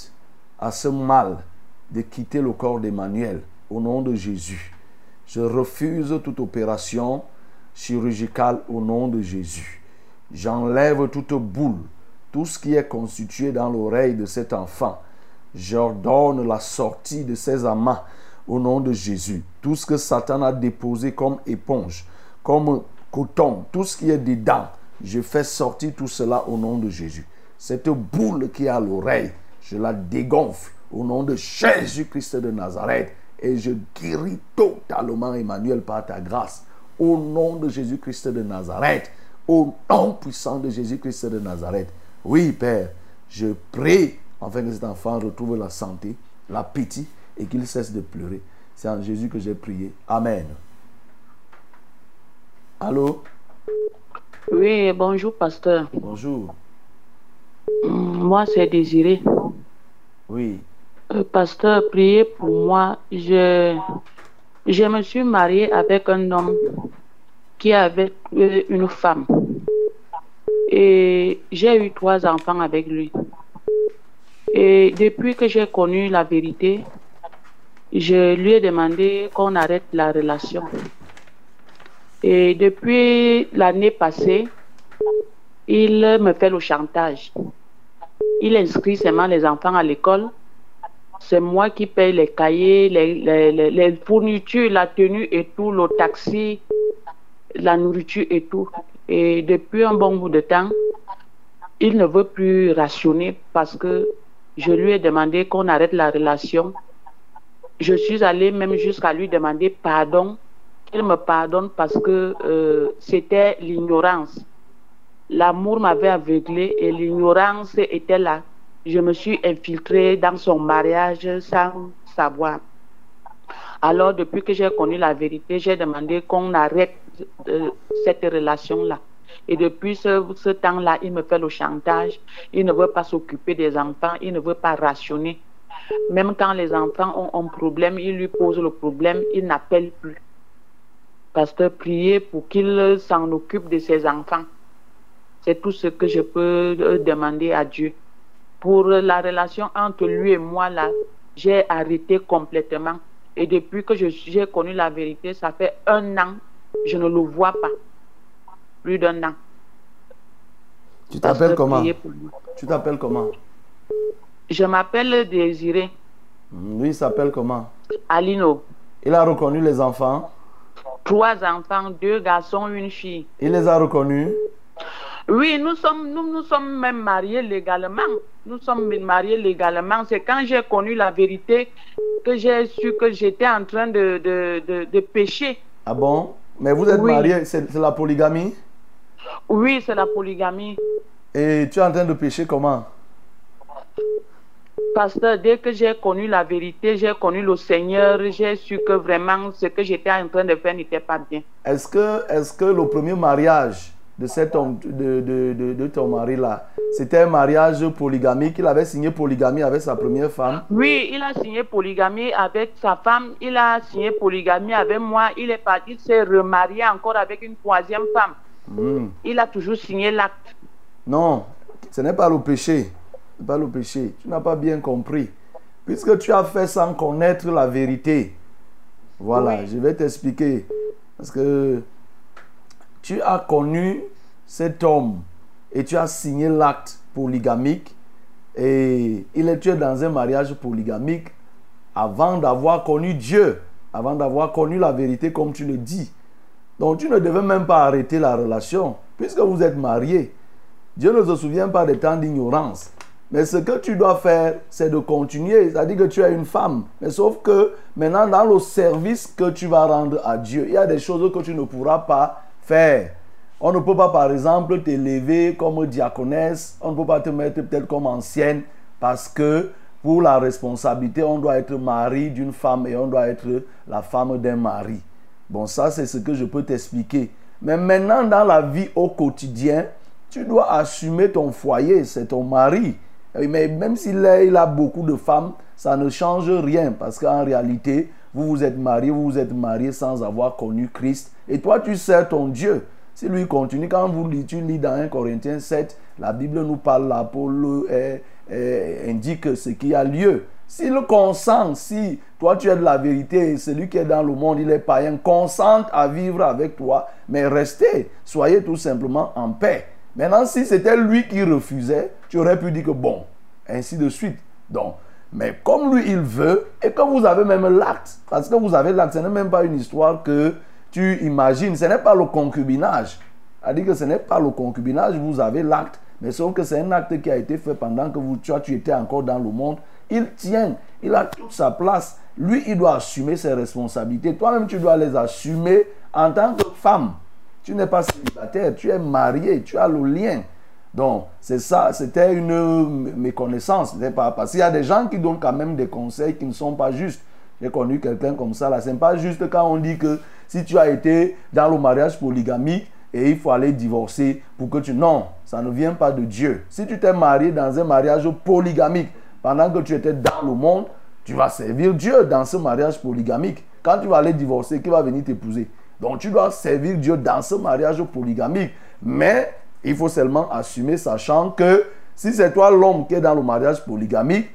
à ce mal de quitter le corps d'Emmanuel au nom de Jésus. Je refuse toute opération chirurgicale au nom de Jésus. J'enlève toute boule, tout ce qui est constitué dans l'oreille de cet enfant. J'ordonne la sortie de ses amas au nom de Jésus. Tout ce que Satan a déposé comme éponge, comme coton, tout ce qui est dedans, je fais sortir tout cela au nom de Jésus. Cette boule qui est à l'oreille, je la dégonfle au nom de Jésus-Christ de Nazareth et je guéris totalement Emmanuel par ta grâce. Au nom de Jésus-Christ de Nazareth, au nom puissant de Jésus-Christ de Nazareth. Oui, Père, je prie afin que cet enfant retrouve la santé, l'appétit et qu'il cesse de pleurer. C'est en Jésus que j'ai prié. Amen. Allô? Oui, bonjour, pasteur. Bonjour. Hum, Moi, c'est Désiré. Oui. Euh, pasteur, priez pour moi. Je, je me suis mariée avec un homme qui avait une femme. Et j'ai eu trois enfants avec lui. Et depuis que j'ai connu la vérité, je lui ai demandé qu'on arrête la relation. Et depuis l'année passée, il me fait le chantage. Il inscrit seulement les enfants à l'école. C'est moi qui paye les cahiers, les, les- fournitures, la tenue et tout, le taxi, la nourriture et tout. Et depuis un bon bout de temps, il ne veut plus rationner parce que je lui ai demandé qu'on arrête la relation. Je suis allée même jusqu'à lui demander pardon, qu'il me pardonne parce que euh, c'était l'ignorance. L'amour m'avait aveuglé et l'ignorance était là. Je me suis infiltrée dans son mariage sans savoir. Alors, depuis que j'ai connu la vérité, j'ai demandé qu'on arrête euh, cette relation-là. Et depuis ce, ce temps-là, il me fait le chantage. Il ne veut pas s'occuper des enfants. Il ne veut pas rationner. Même quand les enfants ont un problème, il lui pose le problème. Il n'appelle plus. Pasteur, priez pour qu'il s'en occupe de ses enfants. C'est tout ce que je peux euh, demander à Dieu. Pour la relation entre lui et moi, là, j'ai arrêté complètement. Et depuis que j'ai connu la vérité, ça fait un an, je ne le vois pas. Plus d'un an. Tu t'appelles comment? Tu t'appelles comment? Je m'appelle Désiré Hmm, Lui, il s'appelle comment? Alino. Il a reconnu les enfants? Trois enfants, deux garçons, une fille. Il les a reconnus? Oui, nous sommes, nous, nous sommes même mariés légalement. Nous sommes mariés légalement. C'est quand j'ai connu la vérité que j'ai su que j'étais en train de, de, de, de pécher. Ah bon? Mais vous êtes Oui. mariés, c'est la polygamie? Oui, c'est la polygamie. Et tu es en train de pécher comment? Pasteur, dès que j'ai connu la vérité, j'ai connu le Seigneur, j'ai su que vraiment ce que j'étais en train de faire n'était pas bien. Est-ce que, est que le premier mariage de, cet homme, de, de, de, de ton mari là, c'était un mariage polygamique Il avait signé polygamie avec sa première femme? Oui, il a signé polygamie avec sa femme, il a signé polygamie avec moi, il est parti, il s'est remarié encore avec une troisième femme. Hmm. Il a toujours signé l'acte. Non, ce n'est pas le péché. Pas le péché. Tu n'as pas bien compris. Puisque tu as fait sans connaître la vérité. Voilà, je vais t'expliquer. Parce que tu as connu cet homme et tu as signé l'acte polygamique et il est tu es dans un mariage polygamique avant d'avoir connu Dieu, avant d'avoir connu la vérité comme tu le dis. Donc tu ne devais même pas arrêter la relation puisque vous êtes mariés. Dieu ne se souvient pas des temps d'ignorance. Mais ce que tu dois faire, c'est de continuer. C'est-à-dire que tu es une femme. Mais sauf que maintenant, dans le service que tu vas rendre à Dieu, il y a des choses que tu ne pourras pas faire. On ne peut pas, par exemple, t'élever comme diaconesse. On ne peut pas te mettre peut-être comme ancienne parce que pour la responsabilité, on doit être mari d'une femme et on doit être la femme d'un mari. Bon, ça, c'est ce que je peux t'expliquer. Mais maintenant, dans la vie au quotidien, tu dois assumer ton foyer, c'est ton mari. Mais même s'il a, beaucoup de femmes, ça ne change rien parce qu'en réalité, vous vous êtes marié, vous vous êtes marié sans avoir connu Christ. Et toi, tu sers ton Dieu. Si lui continue, quand vous lisez, tu lis dans 1 Corinthiens 7, la Bible nous parle, Paul indique ce qui a lieu. S'il consent, si toi tu es de la vérité et celui qui est dans le monde, il est païen, consente à vivre avec toi, mais restez, soyez tout simplement en paix. Maintenant, si c'était lui qui refusait, tu aurais pu dire que bon, ainsi de suite. Donc, mais comme lui, il veut, et que vous avez même l'acte, parce que vous avez l'acte, ce n'est même pas une histoire que tu imagines, ce n'est pas le concubinage. C'est-à-dire que ce n'est pas le concubinage, vous avez l'acte, mais sauf que c'est un acte qui a été fait pendant que vous, tu étais encore dans le monde. Il tient, il a toute sa place. Lui, il doit assumer ses responsabilités. Toi-même, tu dois les assumer en tant que femme. Tu n'es pas célibataire, tu es marié, tu as le lien. Donc, c'est ça, c'était une méconnaissance. Pas, parce qu'il y a des gens qui donnent quand même des conseils qui ne sont pas justes. J'ai connu quelqu'un comme ça, là. Ce n'est pas juste quand on dit que si tu as été dans le mariage polygamique et il faut aller divorcer pour que tu... Non, ça ne vient pas de Dieu. Si tu t'es marié dans un mariage polygamique pendant que tu étais dans le monde, tu vas servir Dieu dans ce mariage polygamique. Quand tu vas aller divorcer, qui va venir t'épouser? Donc tu dois servir Dieu dans ce mariage polygamique. Mais il faut seulement assumer, sachant que si c'est toi l'homme qui est dans le mariage polygamique,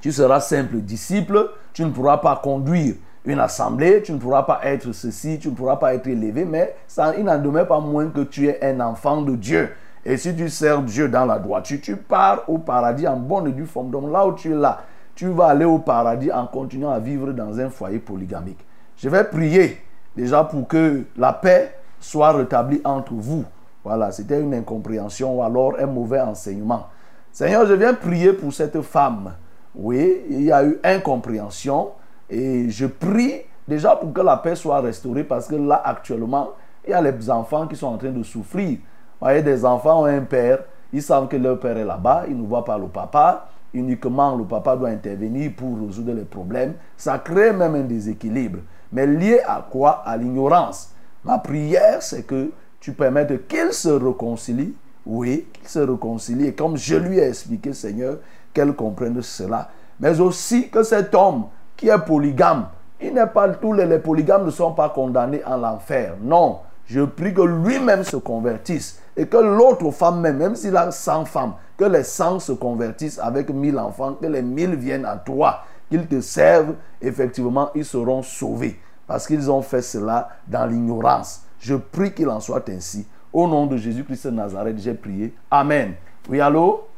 tu seras simple disciple, tu ne pourras pas conduire une assemblée, tu ne pourras pas être ceci, tu ne pourras pas être élevé, mais il n'en demeure pas moins que tu es un enfant de Dieu. Et si tu sers Dieu dans la droiture, tu pars au paradis en bonne et due forme. Donc là où tu es là, tu vas aller au paradis en continuant à vivre dans un foyer polygamique. Je vais prier déjà pour que la paix soit rétablie entre vous. Voilà, c'était une incompréhension ou alors un mauvais enseignement. Seigneur, je viens prier pour cette femme. Oui, il y a eu incompréhension. Et je prie déjà pour que la paix soit restaurée parce que là, actuellement, il y a les enfants qui sont en train de souffrir. Vous voyez, des enfants ont un père, ils savent que leur père est là-bas, ils ne voient pas le papa. Uniquement, le papa doit intervenir pour résoudre les problèmes. Ça crée même un déséquilibre. Mais lié à quoi? À l'ignorance. Ma prière, c'est que tu permettes qu'il se réconcilie. Oui, qu'il se réconcilie. Et comme je lui ai expliqué, Seigneur, qu'elle comprenne cela. Mais aussi que cet homme qui est polygame, il n'est pas tous les, les polygames ne sont pas condamnés en l'enfer. Non, je prie que lui-même se convertisse et que l'autre femme même, même s'il a 100 femmes, que les 100 se convertissent avec 1000 enfants, que les 1000 viennent à toi, qu'ils te servent, effectivement, ils seront sauvés. Parce qu'ils ont fait cela dans l'ignorance. Je prie qu'il en soit ainsi. Au nom de Jésus-Christ de Nazareth, j'ai prié. Amen. Oui, allô?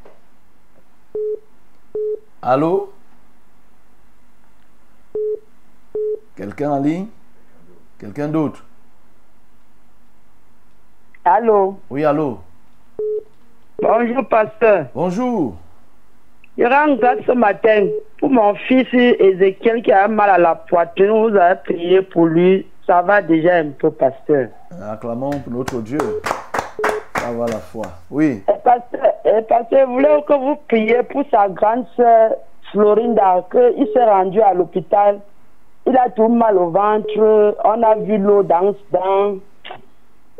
Allô? Quelqu'un en ligne? Quelqu'un d'autre? Allô? Oui, allô? Bonjour, pasteur. Bonjour. Je rends grâce ce matin pour mon fils Ézéchiel qui a mal à la poitrine. Vous avez prié pour lui. Ça va déjà un peu, pasteur. Acclamons pour notre Dieu. Ça va la foi. Oui. Et pasteur, et pasteur, je voulais que vous priez pour sa grande soeur Florinda, qu'il s'est rendu à l'hôpital. Il a tout mal au ventre. On a vu l'eau dans, dans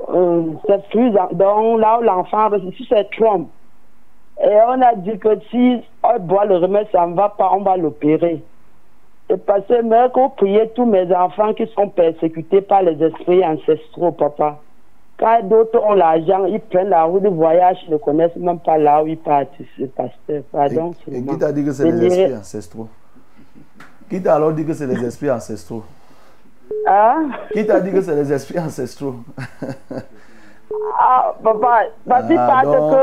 euh, donc là où l'enfant reçu ses trompes. Et on a dit que si on boit le remède, ça ne va pas, on va l'opérer. Et parce que mais qu'on prier tous mes enfants qui sont persécutés par les esprits ancestraux, papa. Quand d'autres ont l'argent, ils prennent la route de voyage, ils ne connaissent même pas là où ils partent, pasteur. Pardon. Et, et qui t'a dit que c'est les esprits ancestraux? Qui t'a alors dit que c'est les esprits ancestraux? Hein? Qui t'a dit que c'est les esprits ancestraux? Ah, papa, parce qu'ils Ah, donc- que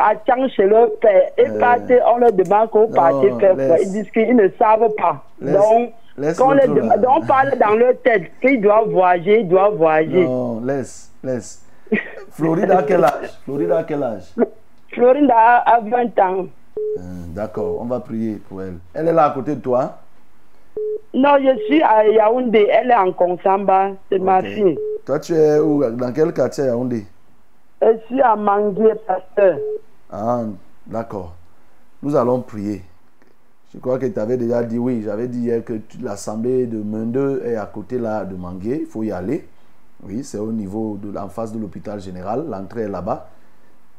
à Tchang chez leur père. Ils Euh, on leur demande qu'on parte non, faire quoi. Ils disent qu'ils ne savent pas. Laisse- donc, laisse quand on demande- donc, parle dans leur tête qu'ils doivent voyager, ils doivent voyager. Non, laisse, laisse. Floride à quel âge? Floride à quel âge? Florine a, a 20 ans. Hum, D'accord, on va prier pour elle. Elle est là à côté de toi? Non, je suis à Yaoundé, elle est en Konsamba, c'est ma fille. Toi, tu es où? Dans quel quartier à Yaoundé? Ici à Manguier, pasteur. Ah, d'accord. Nous allons prier. Je crois que tu avais déjà dit oui. J'avais dit hier que l'assemblée de Mende est à côté là de Manguier. Il faut y aller. Oui, c'est au niveau de en face de l'hôpital général. L'entrée est là-bas.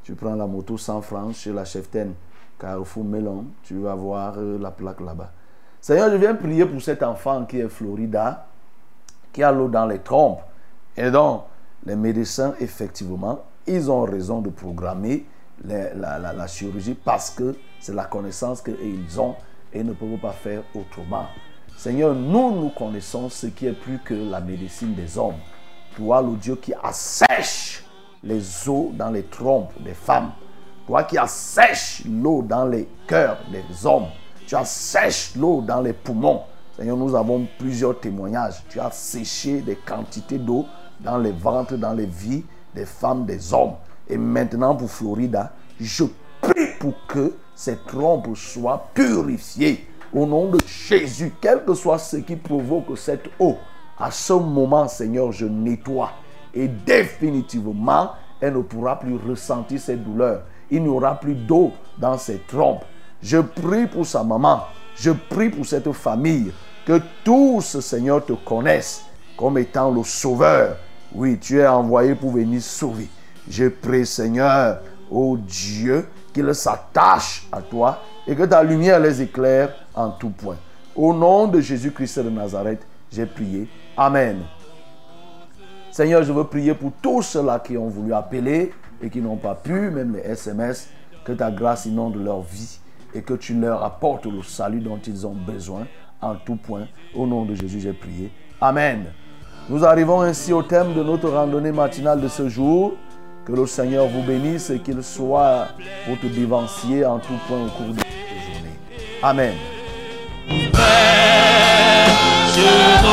Tu prends la moto 100 francs chez la cheftaine Carrefour Melon. Tu vas voir euh, la plaque là-bas. Seigneur, je viens prier pour cet enfant qui est Florida, qui a l'eau dans les trompes. Et donc, les médecins, effectivement, ils ont raison de programmer la, chirurgie parce que c'est la connaissance qu'ils ont et ils ne peuvent pas faire autrement. Seigneur, nous, nous connaissons ce qui est plus que la médecine des hommes. Toi, le Dieu qui assèche les eaux dans les trompes des femmes. Toi qui assèches l'eau dans les cœurs des hommes. Tu assèches l'eau dans les poumons. Seigneur, nous avons plusieurs témoignages. Tu as séché des quantités d'eau dans les ventres, dans les vies des femmes, des hommes. Et maintenant pour Florida, je prie pour que ces trompes soient purifiées. Au nom de Jésus, quel que soit ce qui provoque cette eau, à ce moment, Seigneur, je nettoie. Et définitivement, elle ne pourra plus ressentir cette douleur. Il n'y aura plus d'eau dans ses trompes. Je prie pour sa maman. Je prie pour cette famille. Que tous, Seigneur, te connaissent comme étant le sauveur. Oui, tu es envoyé pour venir sauver. Je prie, Seigneur, ô Dieu, qu'ils s'attachent à toi et que ta lumière les éclaire en tout point. Au nom de Jésus-Christ de Nazareth, j'ai prié. Amen. Seigneur, je veux prier pour tous ceux-là qui ont voulu appeler et qui n'ont pas pu, même les SMS, que ta grâce inonde leur vie et que tu leur apportes le salut dont ils ont besoin en tout point. Au nom de Jésus, j'ai prié. Amen. Nous arrivons ainsi au thème de notre randonnée matinale de ce jour. Que le Seigneur vous bénisse et qu'il soit votre dévancier en tout point au cours de cette journée. Amen. Je.